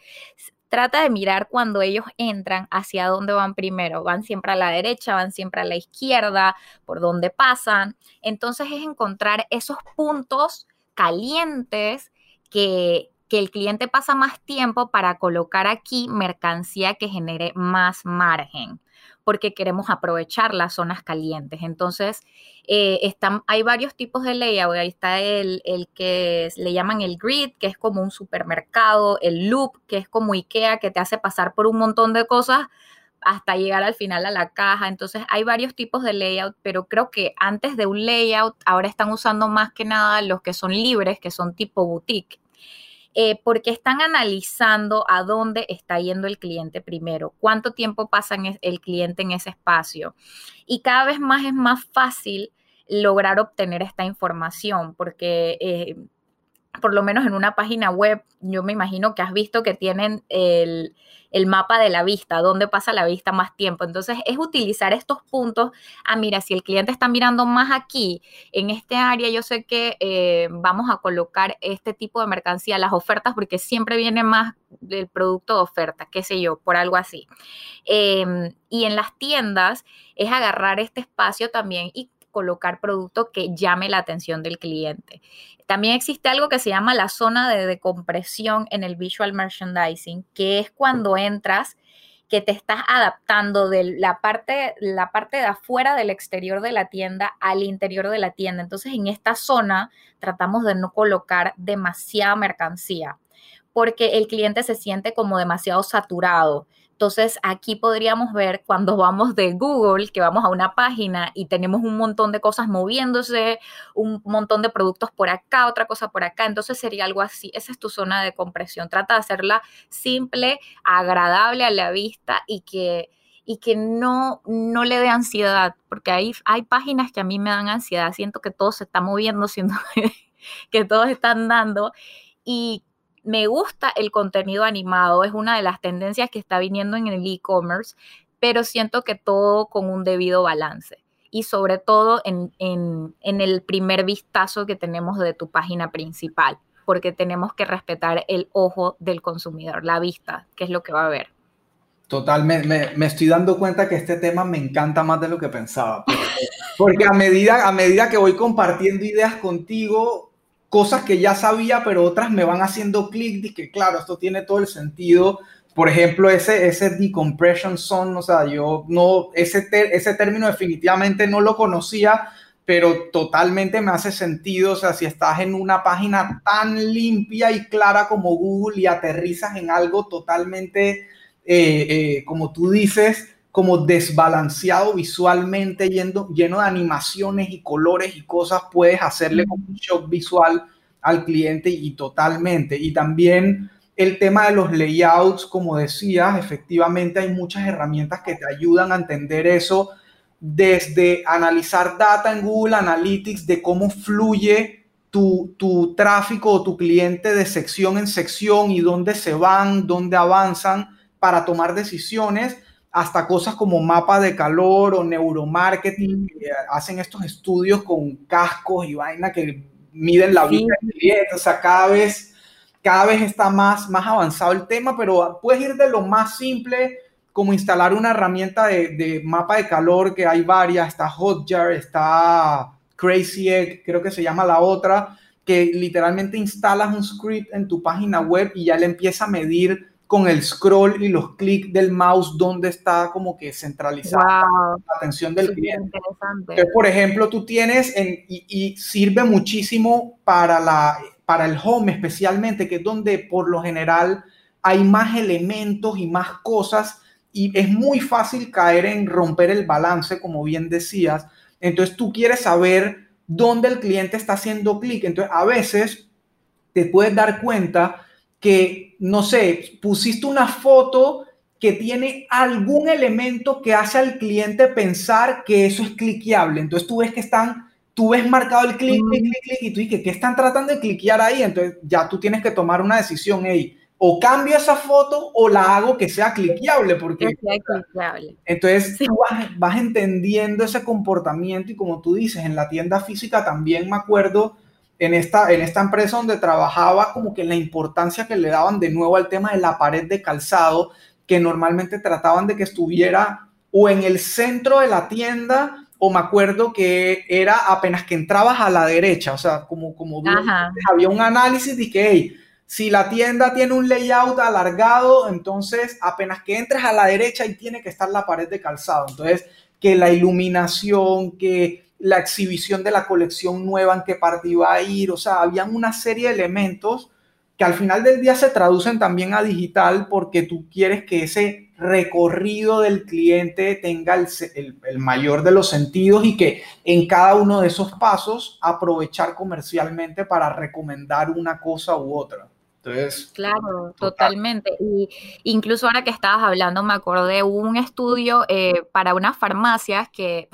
Speaker 2: trata de mirar cuando ellos entran hacia dónde van primero. Van siempre a la derecha, van siempre a la izquierda, por dónde pasan. Entonces es encontrar esos puntos calientes que, que el cliente pasa más tiempo para colocar aquí mercancía que genere más margen porque queremos aprovechar las zonas calientes. Entonces, eh, están, hay varios tipos de layout. Ahí está el, el que le llaman el grid, que es como un supermercado, el loop, que es como IKEA, que te hace pasar por un montón de cosas hasta llegar al final a la caja. Entonces hay varios tipos de layout, pero creo que antes de un layout ahora están usando más que nada los que son libres, que son tipo boutique. Eh, porque están analizando a dónde está yendo el cliente primero, cuánto tiempo pasa el cliente en ese espacio. Y cada vez más es más fácil lograr obtener esta información, porque eh, por lo menos en una página web, yo me imagino que has visto que tienen el, mapa de la vista, dónde pasa la vista más tiempo. Entonces, es utilizar estos puntos. Ah, mira, si el cliente está mirando más aquí, en este área, yo sé que eh, vamos a colocar este tipo de mercancía, las ofertas, porque siempre viene más del producto de oferta, qué sé yo, por algo así. Em, y en las tiendas es agarrar este espacio también y colocar producto que llame la atención del cliente. También existe algo que se llama la zona de decompresión en el visual merchandising, que es cuando entras que te estás adaptando de la parte, la parte de afuera del exterior de la tienda al interior de la tienda. Entonces, en esta zona tratamos de no colocar demasiada mercancía porque el cliente se siente como demasiado saturado. Entonces, aquí podríamos ver cuando vamos de Google, que vamos a una página y tenemos un montón de cosas moviéndose, un montón de productos por acá, otra cosa por acá. Entonces, sería algo así. Esa es tu zona de compresión. Trata de hacerla simple, agradable a la vista y que y que no, no le dé ansiedad, porque hay, hay páginas que a mí me dan ansiedad, siento que todo se está moviendo, <laughs> siento que todos están dando, y me gusta el contenido animado, es una de las tendencias que está viniendo en el e-commerce, pero siento que todo con un debido balance y sobre todo en, el primer vistazo que tenemos de tu página principal, porque tenemos que respetar el ojo del consumidor, la vista, que es lo que va a ver.
Speaker 1: Totalmente, me, estoy dando cuenta que este tema me encanta más de lo que pensaba, porque, a, medida, a medida que voy compartiendo ideas contigo, cosas que ya sabía, pero otras me van haciendo clic y que claro, esto tiene todo el sentido. Por ejemplo, ese, ese decompression zone, o sea, yo no, ese, ese término definitivamente no lo conocía, pero totalmente me hace sentido. O sea, si estás en una página tan limpia y clara como Google y aterrizas en algo totalmente, eh, eh, como tú dices, como desbalanceado visualmente, lleno, lleno de animaciones y colores y cosas, puedes hacerle como un shock visual al cliente y totalmente. Y también el tema de los layouts, como decías, efectivamente hay muchas herramientas que te ayudan a entender eso, desde analizar data en Google Analytics de cómo fluye tu, tu tráfico o tu cliente de sección en sección y dónde se van, dónde avanzan para tomar decisiones hasta cosas como mapa de calor o neuromarketing, que hacen estos estudios con cascos y vaina que miden la vida del cliente. O sea, cada vez, cada vez está más, más avanzado el tema, pero puedes ir de lo más simple, como instalar una herramienta de, de mapa de calor, que hay varias, está Hotjar, está Crazy Egg, creo que se llama la otra, que literalmente instalas un script en tu página web y ya le empieza a medir con el scroll y los clics del mouse donde está como que centralizada la atención del cliente. por ejemplo, tú tienes y, sirve muchísimo para, la, para el home especialmente, que es donde por lo general hay más elementos y más cosas y es muy fácil caer en romper el balance, como bien decías. Entonces tú quieres saber dónde el cliente está haciendo clic. Entonces a veces te puedes dar cuenta que, no sé, pusiste una foto que tiene algún elemento que hace al cliente pensar que eso es cliqueable. Entonces tú ves que están, tú ves marcado el clic, clic, clic, clic, y tú dices, ¿qué están tratando de cliquear ahí? Entonces ya tú tienes que tomar una decisión, hey, o cambio esa foto o la hago que sea cliqueable, porque entonces tú vas, vas entendiendo ese comportamiento y como tú dices, en la tienda física también me acuerdo en esta, en esta empresa donde trabajaba, como que la importancia que le daban de nuevo al tema de la pared de calzado, que normalmente trataban de que estuviera o en el centro de la tienda, o me acuerdo que era apenas que entrabas a la derecha, o sea, como, como había un análisis de que, hey, si la tienda tiene un layout alargado, entonces apenas que entres a la derecha y tiene que estar la pared de calzado. Entonces, que la iluminación, que la exhibición de la colección nueva, en qué parte iba a ir, o sea, habían una serie de elementos que al final del día se traducen también a digital porque tú quieres que ese recorrido del cliente tenga el, el, mayor de los sentidos y que en cada uno de esos pasos aprovechar comercialmente para recomendar una cosa u otra. Entonces,
Speaker 2: claro, totalmente. Y incluso ahora que estabas hablando, me acordé, hubo un estudio eh, para unas farmacias que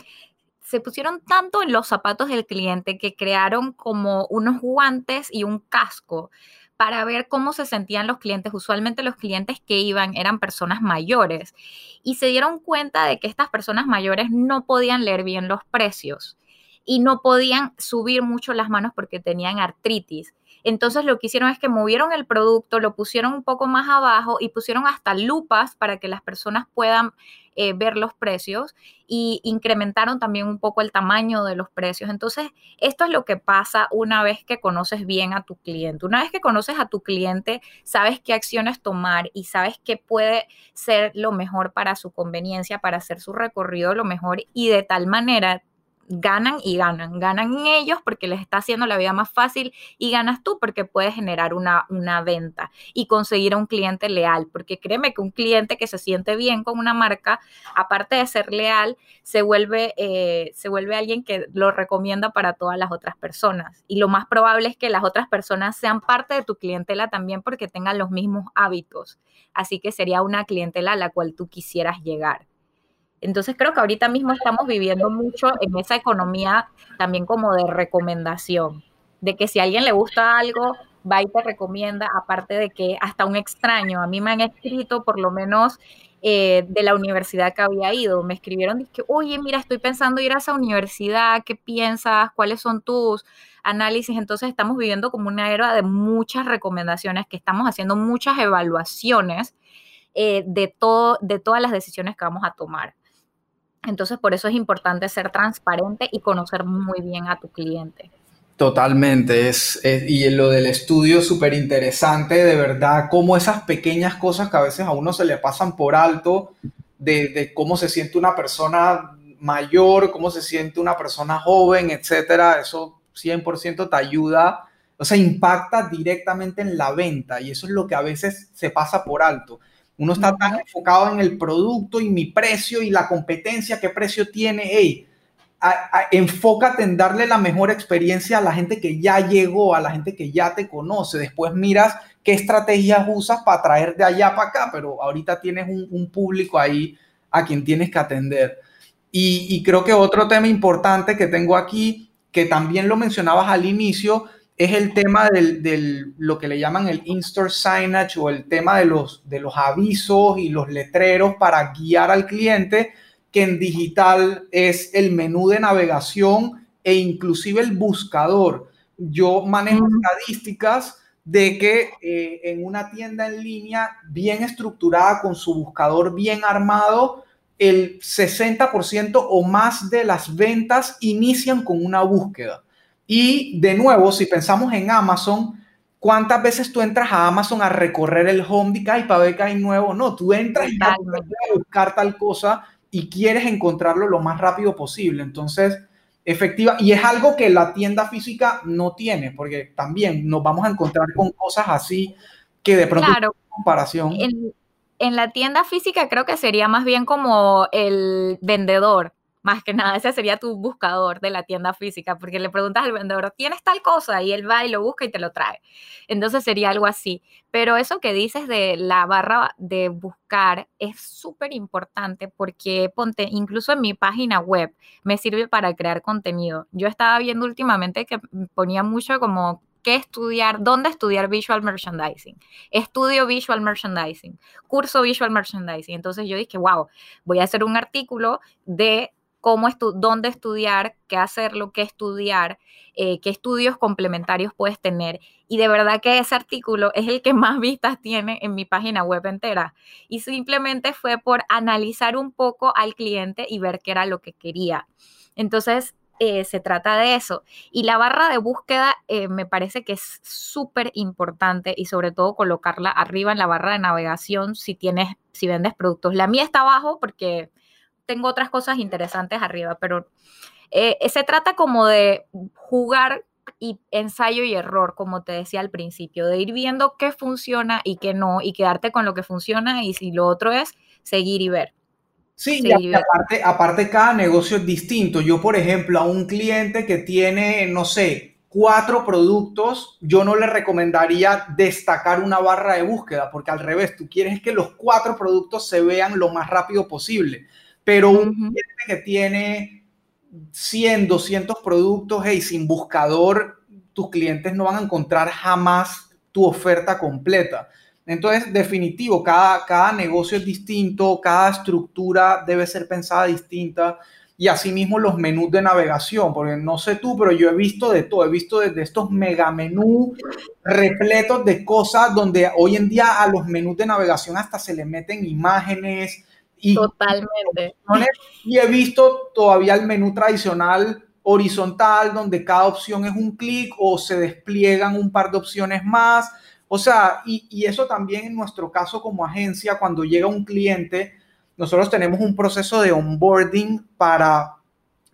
Speaker 2: se pusieron tanto en los zapatos del cliente que crearon como unos guantes y un casco para ver cómo se sentían los clientes. Usualmente los clientes que iban eran personas mayores y se dieron cuenta de que estas personas mayores no podían leer bien los precios y no podían subir mucho las manos porque tenían artritis. Entonces lo que hicieron es que movieron el producto, lo pusieron un poco más abajo y pusieron hasta lupas para que las personas puedan eh, ver los precios y incrementaron también un poco el tamaño de los precios. Entonces, esto es lo que pasa una vez que conoces bien a tu cliente. Una vez que conoces a tu cliente, sabes qué acciones tomar y sabes qué puede ser lo mejor para su conveniencia, para hacer su recorrido lo mejor y de tal manera ganan y ganan. Ganan ellos porque les está haciendo la vida más fácil y ganas tú porque puedes generar una, una venta y conseguir a un cliente leal. Porque créeme que un cliente que se siente bien con una marca, aparte de ser leal, se vuelve, eh, se vuelve alguien que lo recomienda para todas las otras personas. Y lo más probable es que las otras personas sean parte de tu clientela también porque tengan los mismos hábitos. Así que sería una clientela a la cual tú quisieras llegar. Entonces creo que ahorita mismo estamos viviendo mucho en esa economía también como de recomendación, de que si a alguien le gusta algo, va y te recomienda, aparte de que hasta un extraño, a mí me han escrito por lo menos eh, de la universidad que había ido, me escribieron, que, oye, mira, estoy pensando ir a esa universidad, ¿qué piensas? ¿Cuáles son tus análisis? Entonces estamos viviendo como una era de muchas recomendaciones, que estamos haciendo muchas evaluaciones eh, de, todo, de todas las decisiones que vamos a tomar. Entonces, por eso es importante ser transparente y conocer muy bien a tu cliente.
Speaker 1: Totalmente, es, y lo del estudio súper interesante, de verdad, cómo esas pequeñas cosas que a veces a uno se le pasan por alto, de, cómo se siente una persona mayor, cómo se siente una persona joven, etcétera, eso 100% te ayuda, o sea, impacta directamente en la venta y eso es lo que a veces se pasa por alto. Uno está tan enfocado en el producto y mi precio y la competencia, qué precio tiene. Hey, enfócate en darle la mejor experiencia a la gente que ya llegó, a la gente que ya te conoce. Después miras qué estrategias usas para traer de allá para acá, pero ahorita tienes un, público ahí a quien tienes que atender. Y, y creo que otro tema importante que tengo aquí, que también lo mencionabas al inicio, es el tema del, lo que le llaman el in-store signage o el tema de los, de los avisos y los letreros para guiar al cliente, que en digital es el menú de navegación e inclusive el buscador. Yo manejo estadísticas de que eh, en una tienda en línea bien estructurada, con su buscador bien armado, el 60% o más de las ventas inician con una búsqueda. Y de nuevo, si pensamos en Amazon, ¿cuántas veces tú entras a Amazon a recorrer el home de y para ver que hay nuevo? No, tú entras y a buscar tal cosa y quieres encontrarlo lo más rápido posible. Entonces, efectiva, y es algo que la tienda física no tiene, porque también nos vamos a encontrar con cosas así que de pronto
Speaker 2: claro. comparación. En, en la tienda física creo que sería más bien como el vendedor más que nada, ese sería tu buscador de la tienda física, porque le preguntas al vendedor, ¿tienes tal cosa? Y él va y lo busca y te lo trae. Entonces sería algo así. Pero eso que dices de la barra de buscar es súper importante porque ponte, incluso en mi página web me sirve para crear contenido. Yo estaba viendo últimamente que ponía mucho como qué estudiar, dónde estudiar visual merchandising, estudio visual merchandising, curso visual merchandising. Entonces yo dije, wow, voy a hacer un artículo de cómo dónde estudiar, qué hacerlo, qué estudiar, eh, qué estudios complementarios puedes tener. Y de verdad que ese artículo es el que más <laughs> vistas tiene en mi página web entera. Y simplemente fue por analizar un poco al cliente y ver qué era lo que quería. Entonces, eh, se trata de eso. Y la barra de búsqueda eh, me parece que es súper importante y sobre todo colocarla arriba en la barra de navegación si tienes, si vendes productos. La mía está abajo porque tengo otras cosas interesantes arriba, pero eh, se trata como de jugar y ensayo y error, como te decía al principio, de ir viendo qué funciona y qué no, y quedarte con lo que funciona y si lo otro es seguir y ver.
Speaker 1: Sí, y aparte, aparte cada negocio es distinto. Yo, por ejemplo, a un cliente que tiene, no sé, cuatro productos, yo no le recomendaría destacar una barra de búsqueda, porque al revés, tú quieres que los cuatro productos se vean lo más rápido posible. Pero un cliente que tiene 100, 200 productos, hey, sin buscador, tus clientes no van a encontrar jamás tu oferta completa. Entonces, definitivo, cada, cada negocio es distinto, cada estructura debe ser pensada distinta y asimismo los menús de navegación, porque no sé tú, pero yo he visto de todo, he visto desde estos mega menús repletos de cosas donde hoy en día a los menús de navegación hasta se le meten imágenes. Y,
Speaker 2: Totalmente.
Speaker 1: Y he visto todavía el menú tradicional horizontal, donde cada opción es un clic o se despliegan un par de opciones más. O sea, y, y eso también en nuestro caso como agencia, cuando llega un cliente, nosotros tenemos un proceso de onboarding para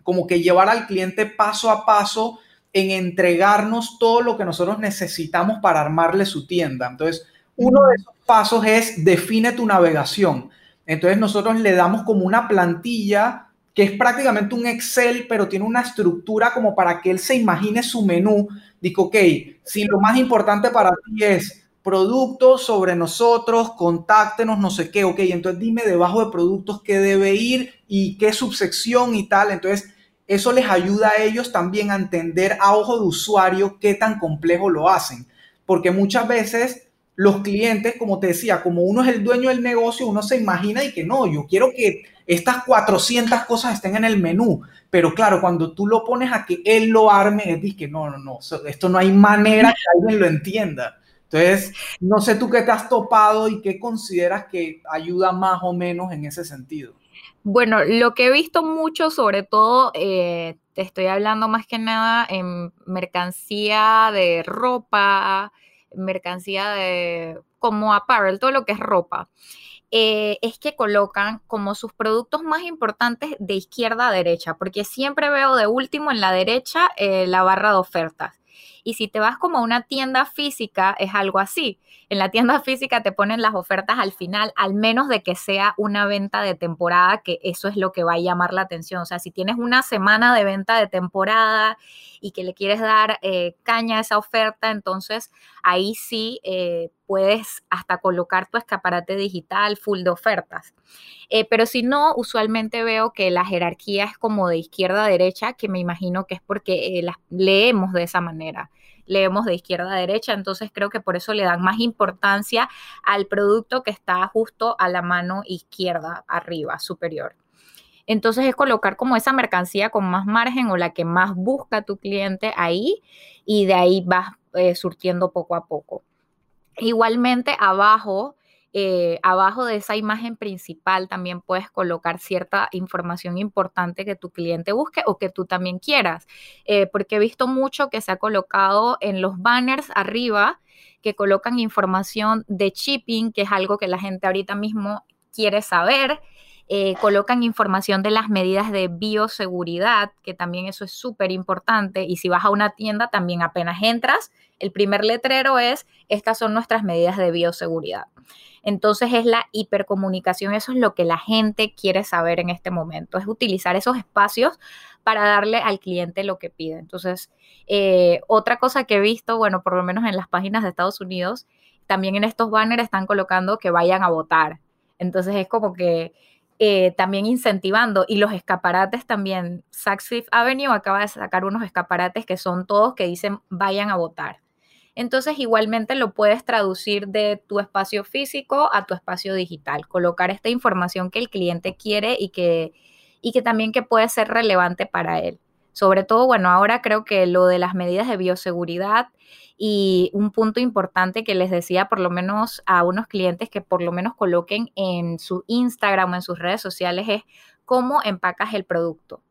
Speaker 1: como que llevar al cliente paso a paso en entregarnos todo lo que nosotros necesitamos para armarle su tienda. Entonces, uno de esos pasos es define tu navegación. Entonces, nosotros le damos como una plantilla que es prácticamente un Excel, pero tiene una estructura como para que él se imagine su menú. Digo, ok, si lo más importante para ti es productos sobre nosotros, contáctenos, no sé qué, ok, entonces dime debajo de productos qué debe ir y qué subsección y tal. Entonces, eso les ayuda a ellos también a entender a ojo de usuario qué tan complejo lo hacen. Porque muchas veces los clientes, como te decía, como uno es el dueño del negocio, uno se imagina y que no, yo quiero que estas 400 cosas estén en el menú. Pero claro, cuando tú lo pones a que él lo arme, es que no, no, no, esto no hay manera que alguien lo entienda. Entonces, no sé tú qué te has topado y qué consideras que ayuda más o menos en ese sentido.
Speaker 2: Bueno, lo que he visto mucho, sobre todo, eh, te estoy hablando más que nada en mercancía de ropa, mercancía de como apparel, todo lo que es ropa. Eh, es que colocan como sus productos más importantes de izquierda a derecha, porque siempre veo de último en la derecha eh, la barra de ofertas. Y si te vas como a una tienda física, es algo así. En la tienda física te ponen las ofertas al final, al menos de que sea una venta de temporada, que eso es lo que va a llamar la atención. O sea, si tienes una semana de venta de temporada y que le quieres dar eh, caña a esa oferta, entonces ahí sí eh, puedes hasta colocar tu escaparate digital full de ofertas. Eh, pero si no, usualmente veo que la jerarquía es como de izquierda a derecha, que me imagino que es porque las leemos de esa manera leemos de izquierda a derecha, entonces creo que por eso le dan más importancia al producto que está justo a la mano izquierda, arriba, superior. Entonces es colocar como esa mercancía con más margen o la que más busca tu cliente ahí y de ahí vas eh, surtiendo poco a poco. Igualmente abajo eh, abajo de esa imagen principal también puedes colocar cierta información importante que tu cliente busque o que tú también quieras, eh, porque he visto mucho que se ha colocado en los banners arriba que colocan información de shipping, que es algo que la gente ahorita mismo quiere saber. Eh, colocan información de las medidas de bioseguridad, que también eso es súper importante. Y si vas a una tienda, también apenas entras, el primer letrero es, estas son nuestras medidas de bioseguridad. Entonces es la hipercomunicación, eso es lo que la gente quiere saber en este momento, es utilizar esos espacios para darle al cliente lo que pide. Entonces, eh, otra cosa que he visto, bueno, por lo menos en las páginas de Estados Unidos, también en estos banners están colocando que vayan a votar. Entonces es como que eh, también incentivando y los escaparates también. Saks Fifth Avenue acaba de sacar unos escaparates que son todos que dicen vayan a votar. Entonces igualmente lo puedes traducir de tu espacio físico a tu espacio digital, colocar esta información que el cliente quiere y que, y que también que puede ser relevante para él. Sobre todo, bueno, ahora creo que lo de las medidas de bioseguridad y un punto importante que les decía por lo menos a unos clientes que por lo menos coloquen en su Instagram o en sus redes sociales es cómo empacas el producto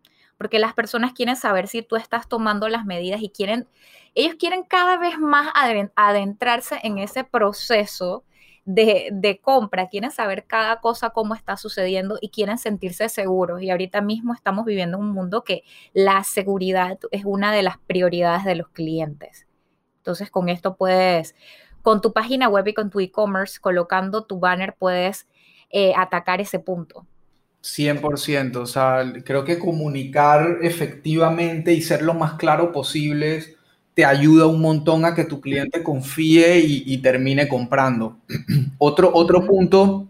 Speaker 2: porque las personas quieren saber si tú estás tomando las medidas y quieren, ellos quieren cada vez más adentrarse en ese proceso de, compra, quieren saber cada cosa cómo está sucediendo y quieren sentirse seguros. Y ahorita mismo estamos viviendo un mundo que la seguridad es una de las prioridades de los clientes. Entonces con esto puedes, con tu página web y con tu e-commerce, colocando tu banner, puedes eh, atacar ese punto.
Speaker 1: 100%, o sea, creo que comunicar efectivamente y ser lo más claro posible te ayuda un montón a que tu cliente confíe y, termine comprando. <clears throat> otro, otro punto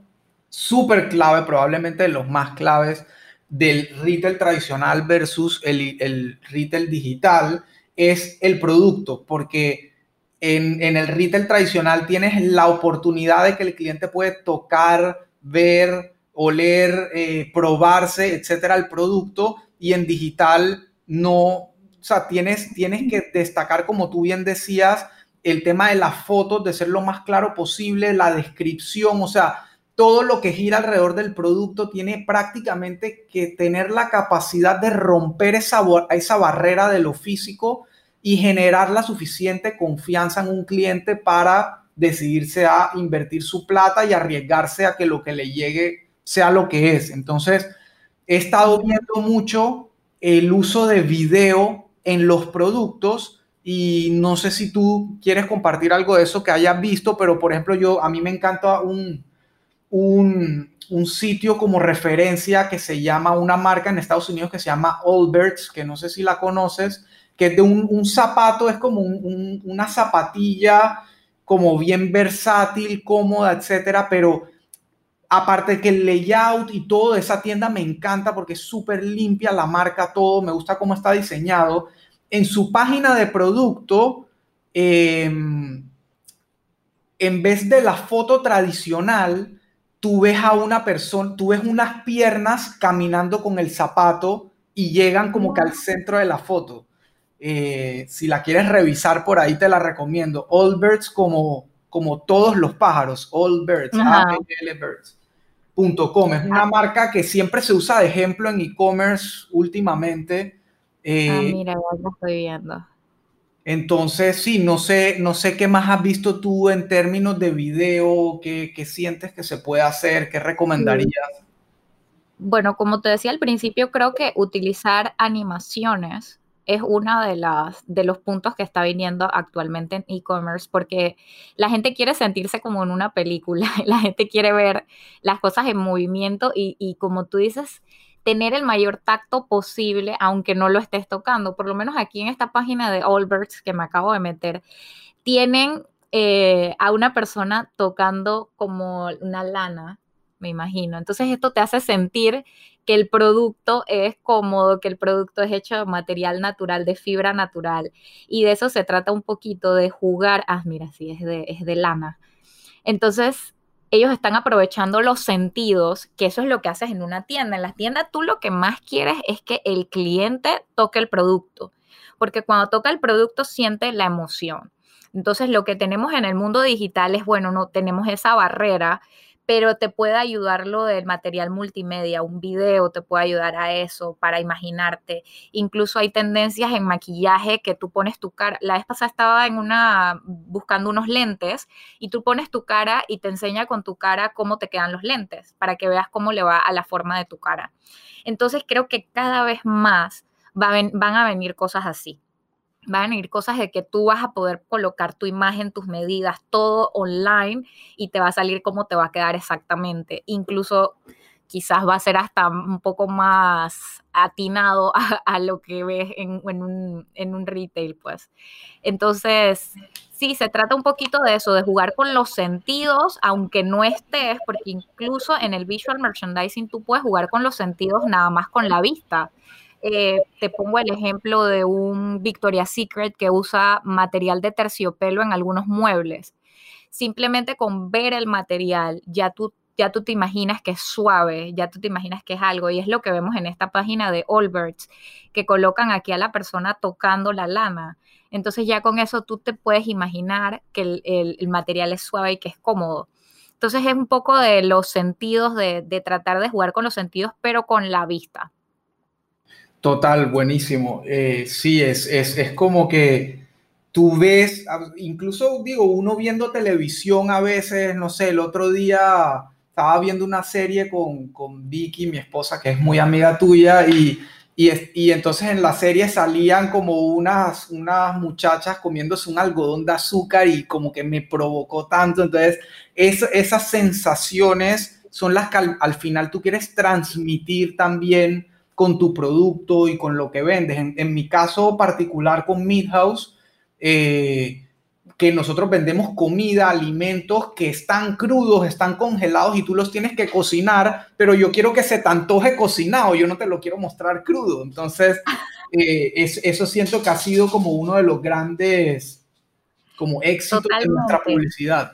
Speaker 1: súper clave, probablemente de los más claves del retail tradicional versus el, el retail digital, es el producto, porque en, en, el retail tradicional tienes la oportunidad de que el cliente puede tocar, ver, oler, eh, probarse, etcétera, el producto, y en digital no, o sea, tienes, tienes que destacar, como tú bien decías, el tema de las fotos, de ser lo más claro posible, la descripción, o sea, todo lo que gira alrededor del producto tiene prácticamente que tener la capacidad de romper esa, esa barrera de lo físico y generar la suficiente confianza en un cliente para decidirse a invertir su plata y arriesgarse a que lo que le llegue sea lo que es. Entonces, he estado viendo mucho el uso de video en los productos y no sé si tú quieres compartir algo de eso que hayas visto, pero por ejemplo, yo a mí me encanta un, un, sitio como referencia que se llama una marca en Estados Unidos que se llama Allbirds, que no sé si la conoces, que es de un, zapato, es como una zapatilla como bien versátil, cómoda, etcétera, pero aparte que el layout y todo de esa tienda me encanta porque es súper limpia la marca, todo, me gusta cómo está diseñado. En su página de producto, em, en vez de la foto tradicional, tú ves a una persona, tú ves unas piernas caminando con el zapato y llegan como que al centro de la foto. Eh, si la quieres revisar por ahí, te la recomiendo. All Birds como, como todos los pájaros. All Birds. Birds.com. Es una marca que siempre se usa de ejemplo en e-commerce últimamente.
Speaker 2: Eh, ah, mira, ya lo estoy viendo.
Speaker 1: Entonces, sí, no sé, no sé qué más has visto tú en términos de video, qué, sientes que se puede hacer, qué recomendarías.
Speaker 2: Bueno, como te decía al principio, creo que utilizar animaciones es uno de, las, de los puntos que está viniendo actualmente en e-commerce porque la gente quiere sentirse como en una película, <laughs> la gente quiere ver las cosas en movimiento y, y como tú dices, tener el mayor tacto posible, aunque no lo estés tocando. Por lo menos aquí en esta página de Allbirds que me acabo de meter, tienen eh, a una persona tocando como una lana, me imagino. Entonces esto te hace sentir que el producto es cómodo, que el producto es hecho de material natural, de fibra natural. Y de eso se trata un poquito, de jugar. Ah, mira, sí, es de, es de lana. Entonces, ellos están aprovechando los sentidos, que eso es lo que haces en una tienda. En la tienda tú lo que más quieres es que el cliente toque el producto, porque cuando toca el producto siente la emoción. Entonces lo que tenemos en el mundo digital es, bueno, no tenemos esa barrera pero te puede ayudar lo del material multimedia, un video te puede ayudar a eso, para imaginarte. Incluso hay tendencias en maquillaje que tú pones tu cara. La vez pasada estaba en una buscando unos lentes y tú pones tu cara y te enseña con tu cara cómo te quedan los lentes, para que veas cómo le va a la forma de tu cara. Entonces creo que cada vez más van a venir cosas así van a venir cosas de que tú vas a poder colocar tu imagen, tus medidas, todo online y te va a salir cómo te va a quedar exactamente. Incluso quizás va a ser hasta un poco más atinado <laughs> a, lo que ves en, un, en, un, retail, pues. Entonces, sí, se trata un poquito de eso, de jugar con los sentidos, aunque no estés, porque incluso en el visual merchandising tú puedes jugar con los sentidos nada más con la vista. Eh, te pongo el ejemplo de un Victoria's Secret que usa material de terciopelo en algunos muebles. Simplemente con ver el material, ya tú, ya tú te imaginas que es suave, ya tú te imaginas que es algo. Y es lo que vemos en esta página de Allbirds, que colocan aquí a la persona tocando la lana. Entonces ya con eso tú te puedes imaginar que el, material es suave y que es cómodo. Entonces es un poco de los sentidos, de, de tratar de jugar con los sentidos, pero con la vista.
Speaker 1: Total, buenísimo. Eh, sí, es, es, es, como que tú ves, incluso digo, uno viendo televisión a veces, no sé, el otro día estaba viendo una serie con, con Vicky, mi esposa, que es muy amiga tuya, y, y, y, entonces en la serie salían como unas, unas muchachas comiéndose un algodón de azúcar y como que me provocó tanto. Entonces, es, esas sensaciones son las que al, al final tú quieres transmitir también con tu producto y con lo que vendes. En, mi caso particular con Midhouse, eh, que nosotros vendemos comida, alimentos que están crudos, están congelados y tú los tienes que cocinar, pero yo quiero que se te antoje cocinado, yo no te lo quiero mostrar crudo. Entonces, <laughs> eh, eso siento que ha sido como uno de los grandes como éxitos de nuestra publicidad.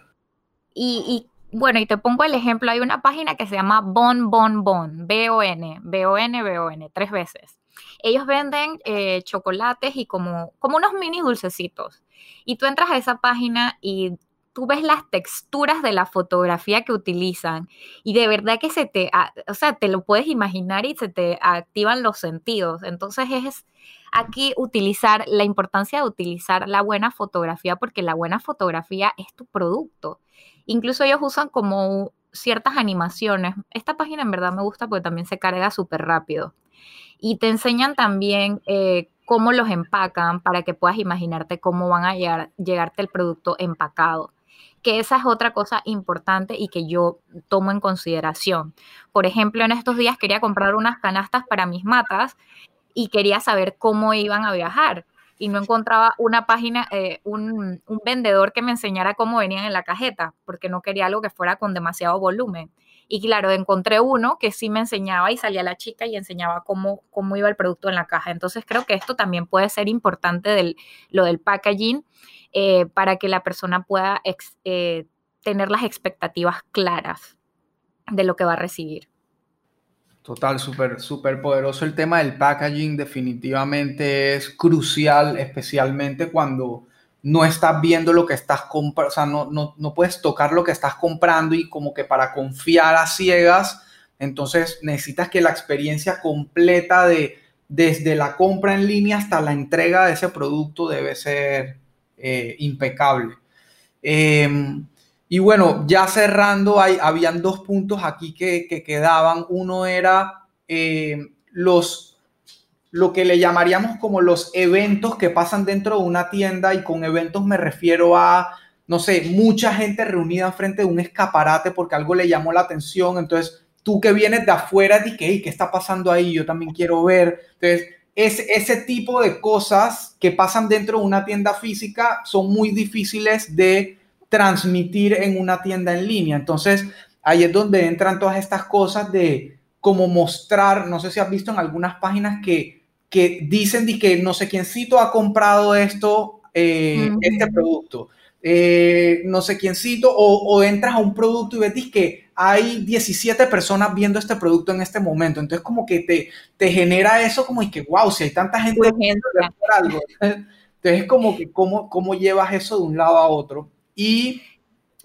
Speaker 2: Y, bueno, y te pongo el ejemplo, hay una página que se llama Bon Bon Bon, B-O-N, B-O-N, B-O-N, tres veces. Ellos venden eh, chocolates y como, como unos mini dulcecitos. Y tú entras a esa página y tú ves las texturas de la fotografía que utilizan y de verdad que se te, o sea, te lo puedes imaginar y se te activan los sentidos. Entonces es aquí utilizar la importancia de utilizar la buena fotografía porque la buena fotografía es tu producto. Incluso ellos usan como ciertas animaciones. Esta página en verdad me gusta porque también se carga súper rápido. Y te enseñan también eh, cómo los empacan para que puedas imaginarte cómo van a llegar, llegarte el producto empacado que esa es otra cosa importante y que yo tomo en consideración. Por ejemplo, en estos días quería comprar unas canastas para mis matas y quería saber cómo iban a viajar y no encontraba una página, eh, un, un, vendedor que me enseñara cómo venían en la cajeta, porque no quería algo que fuera con demasiado volumen. Y claro, encontré uno que sí me enseñaba y salía la chica y enseñaba cómo, cómo iba el producto en la caja. Entonces creo que esto también puede ser importante del, lo del packaging eh, para que la persona pueda eh, tener las expectativas claras de lo que va a recibir.
Speaker 1: Total, súper, súper poderoso el tema del packaging, definitivamente es crucial, especialmente cuando no estás viendo lo que estás comprando, o sea, no, no, no, puedes tocar lo que estás comprando y como que para confiar a ciegas, entonces necesitas que la experiencia completa de desde la compra en línea hasta la entrega de ese producto debe ser eh, impecable. Em, y bueno, ya cerrando, hay, habían dos puntos aquí que, quedaban. Uno era em, los, lo que le llamaríamos como los eventos que pasan dentro de una tienda y con eventos me refiero a, no sé, mucha gente reunida frente de un escaparate porque algo le llamó la atención. Entonces, tú que vienes de afuera, di que, ¿qué está pasando ahí? Yo también quiero ver. Entonces, es, ese tipo de cosas que pasan dentro de una tienda física son muy difíciles de transmitir en una tienda en línea. Entonces, ahí es donde entran todas estas cosas de cómo mostrar, no sé si has visto en algunas páginas que, que dicen de que no sé quiéncito ha comprado esto, eh, este producto. Eh, no sé quiéncito, o, o entras a un producto y ves que hay 17 personas viendo este producto en este momento. Entonces, como que te, te genera eso, como y que, wow, si hay tanta gente viendo algo. <laughs> Entonces, como que, ¿cómo, ¿cómo llevas eso de un lado a otro? Y,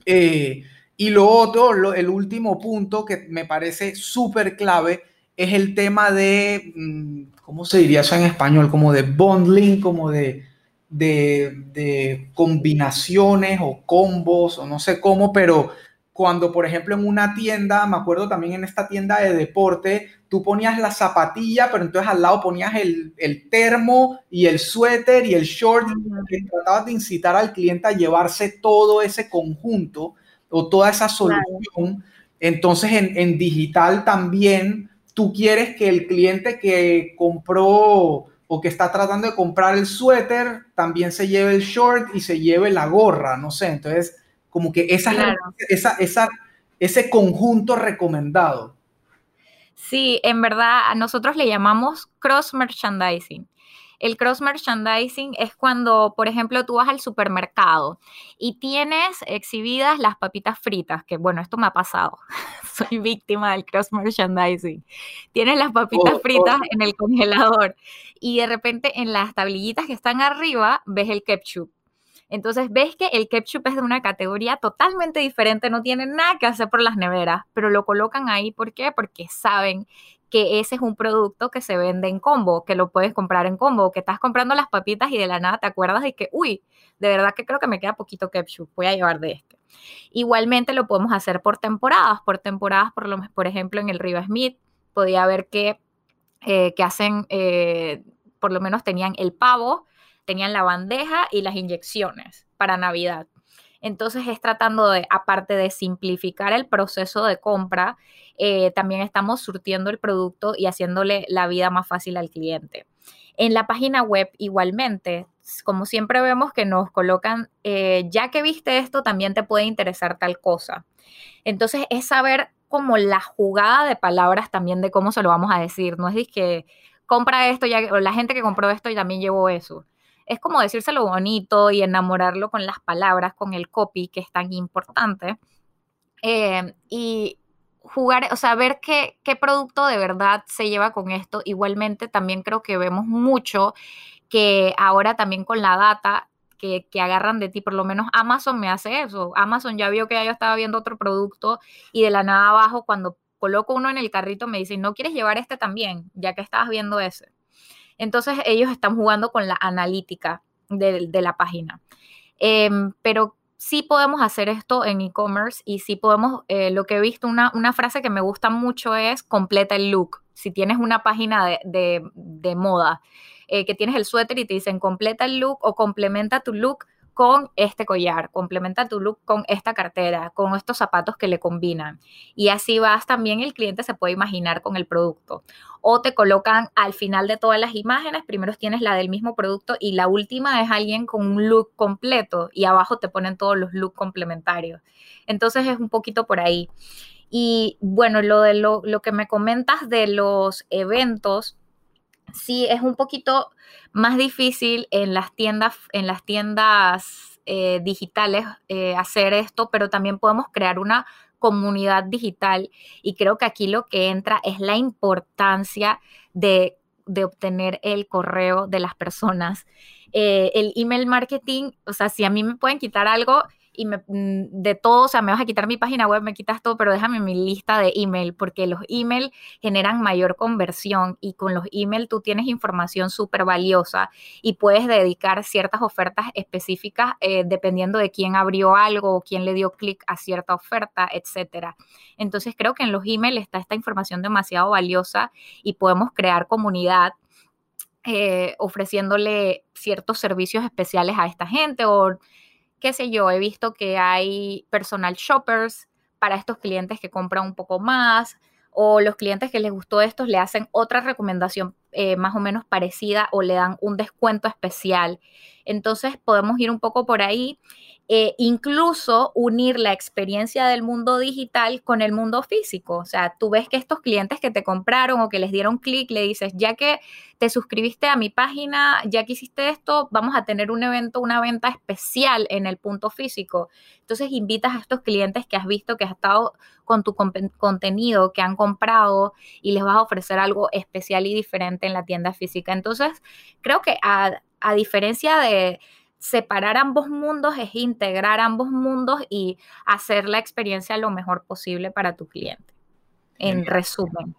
Speaker 1: eh, y lo otro, el último punto que me parece súper clave es el tema de, mm, ¿cómo se diría eso en español? Como de bundling, como de, de, de combinaciones o combos, o no sé cómo, pero cuando, por ejemplo, en una tienda, me acuerdo también en esta tienda de deporte, tú ponías la zapatilla, pero entonces al lado ponías el, termo y el suéter y el short, tratabas de incitar al cliente a llevarse todo ese conjunto o toda esa solución. Entonces, en, en digital también, tú quieres que el cliente que compró o que está tratando de comprar el suéter, también se lleve el short y se lleve la gorra, no sé, entonces como que esa, esa, esa, ese conjunto recomendado.
Speaker 2: Sí, en verdad, a nosotros le llamamos cross merchandising. El cross merchandising es cuando, por ejemplo, tú vas al supermercado y tienes exhibidas las papitas fritas, que bueno, esto me ha pasado. <laughs> Soy víctima del cross merchandising. Tienes las papitas oh, fritas oh. en el congelador y de repente en las tablillitas que están arriba ves el ketchup entonces ves que el ketchup es de una categoría totalmente diferente, no tiene nada que hacer por las neveras, pero lo colocan ahí, ¿por qué? Porque saben que ese es un producto que se vende en combo, que lo puedes comprar en combo, que estás comprando las papitas y de la nada te acuerdas de que, uy, de verdad que creo que me queda poquito ketchup, voy a llevar de este. Igualmente lo podemos hacer por temporadas, por temporadas, por, lo, por ejemplo, en el Riva Smith podía ver que, eh, que hacen, eh, por lo menos tenían el pavo, tenían la bandeja y las inyecciones para Navidad. Entonces es tratando de, aparte de simplificar el proceso de compra, eh, también estamos surtiendo el producto y haciéndole la vida más fácil al cliente. En la página web igualmente como siempre vemos que nos colocan, eh, ya que viste esto, también te puede interesar tal cosa. Entonces es saber como la jugada de palabras también de cómo se lo vamos a decir. No es que compra esto, ya, o la gente que compró esto y también llevó eso. Es como decírselo bonito y enamorarlo con las palabras, con el copy, que es tan importante. Eh, y jugar, o sea, ver qué, qué producto de verdad se lleva con esto. Igualmente, también creo que vemos mucho que ahora también con la data que, que, agarran de ti, por lo menos Amazon me hace eso. Amazon ya vio que yo estaba viendo otro producto y de la nada abajo cuando coloco uno en el carrito me dicen, ¿no quieres llevar este también? Ya que estabas viendo ese. Entonces ellos están jugando con la analítica de, la página. Eh, pero sí podemos hacer esto en e-commerce y sí podemos, eh, lo que he visto, una, frase que me gusta mucho es completa el look. Si tienes una página de moda, eh, que tienes el suéter y te dicen completa el look o complementa tu look con este collar, complementa tu look con esta cartera, con estos zapatos que le combinan. Y así vas también, el cliente se puede imaginar con el producto. O te colocan al final de todas las imágenes, primero tienes la del mismo producto y la última es alguien con un look completo y abajo te ponen todos los looks complementarios. Entonces es un poquito por ahí. Y bueno, lo de lo, lo que me comentas de los eventos, sí es un poquito más difícil en las tiendas, en las tiendas eh, digitales eh, hacer esto, pero también podemos crear una comunidad digital y creo que aquí lo que entra es la importancia de, de obtener el correo de las personas. Eh, el email marketing, o sea, si a mí me pueden quitar algo, y me, mm, de todo, o sea, me vas a quitar mi página web, me quitas todo, pero déjame mi lista de email, porque los email generan mayor conversión y con los email tú tienes información súper valiosa y puedes dedicar ciertas ofertas específicas eh, dependiendo de quién abrió algo o quién le dio clic a cierta oferta, etcétera. Entonces creo que en los email está esta información demasiado valiosa y podemos crear comunidad eh, ofreciéndole ciertos servicios especiales a esta gente o qué sé yo, he visto que hay personal shoppers para estos clientes que compran un poco más o los clientes que les gustó esto le hacen otra recomendación eh, más o menos parecida o le dan un descuento especial. Entonces podemos ir un poco por ahí eh, incluso unir la experiencia del mundo digital con el mundo físico. O sea, tú ves que estos clientes que te compraron o que les dieron clic, le dices, ya que te suscribiste a mi página, ya que hiciste esto, vamos a tener un evento, una venta especial en el punto físico. Entonces invitas a estos clientes que has visto que has estado con tu contenido, que han comprado y les vas a ofrecer algo especial y diferente en la tienda física. Entonces, creo que a, a diferencia de separar ambos mundos es integrar ambos mundos y hacer la experiencia lo mejor posible para tu cliente. En resumen.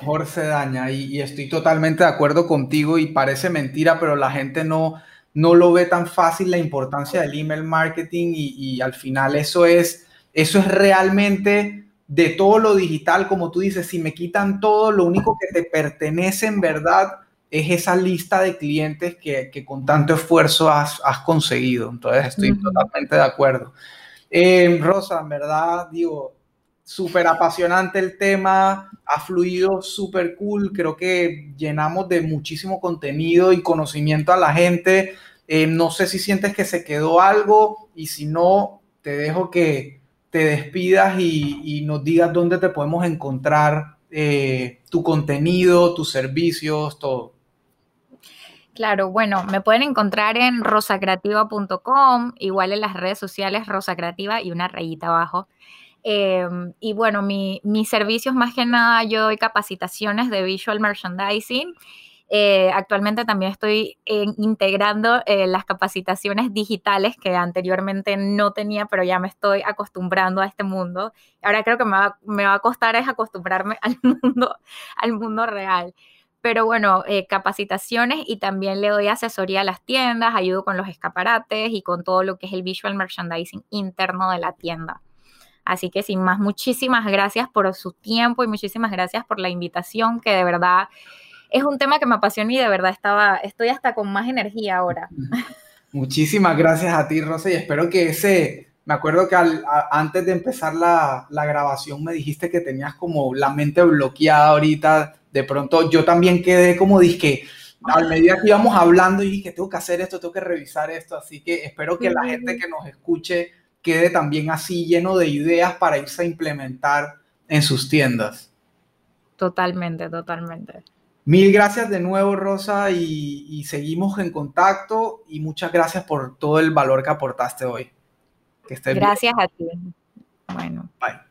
Speaker 1: mejor se daña y, estoy totalmente de acuerdo contigo y parece mentira, pero la gente no, no lo ve tan fácil la importancia del email marketing y, y al final eso es, eso es realmente de todo lo digital, como tú dices, si me quitan todo, lo único que te pertenece en verdad es esa lista de clientes que, con tanto esfuerzo has, conseguido. Entonces estoy totalmente de acuerdo. Eh, Rosa, en verdad, digo, súper apasionante el tema, ha fluido súper cool, creo que llenamos de muchísimo contenido y conocimiento a la gente. Eh, no sé si sientes que se quedó algo y si no, te dejo que te despidas y, y nos digas dónde te podemos encontrar eh, tu contenido, tus servicios, todo.
Speaker 2: Claro, bueno, me pueden encontrar en rosacreativa.com, igual en las redes sociales Rosa Creativa y una rayita abajo. Em, y bueno, mi, mis servicios más que nada, yo doy capacitaciones de visual merchandising. Eh, actualmente también estoy integrando eh, las capacitaciones digitales que anteriormente no tenía, pero ya me estoy acostumbrando a este mundo. Ahora creo que me va, me va a costar es acostumbrarme <laughs> al mundo, al mundo real pero bueno, eh, capacitaciones y también le doy asesoría a las tiendas, ayudo con los escaparates y con todo lo que es el visual merchandising interno de la tienda. Así que sin más, muchísimas gracias por su tiempo y muchísimas gracias por la invitación, que de verdad es un tema que me apasiona y de verdad estaba, estoy hasta con más energía ahora. <laughs>
Speaker 1: Muchísimas gracias a ti, Rosa, y espero que ese, me acuerdo que antes de empezar la, la, grabación me dijiste que tenías como la mente bloqueada ahorita de pronto yo también quedé como dije, a medida que íbamos hablando y que tengo que hacer esto, tengo que revisar esto, así que espero que la gente que nos escuche quede también así lleno de ideas para irse a implementar en sus tiendas.
Speaker 2: Totalmente, totalmente.
Speaker 1: Mil gracias de nuevo, Rosa, y, seguimos en contacto y muchas gracias por todo el valor que aportaste hoy.
Speaker 2: Que estés gracias a ti. Bueno. Bye.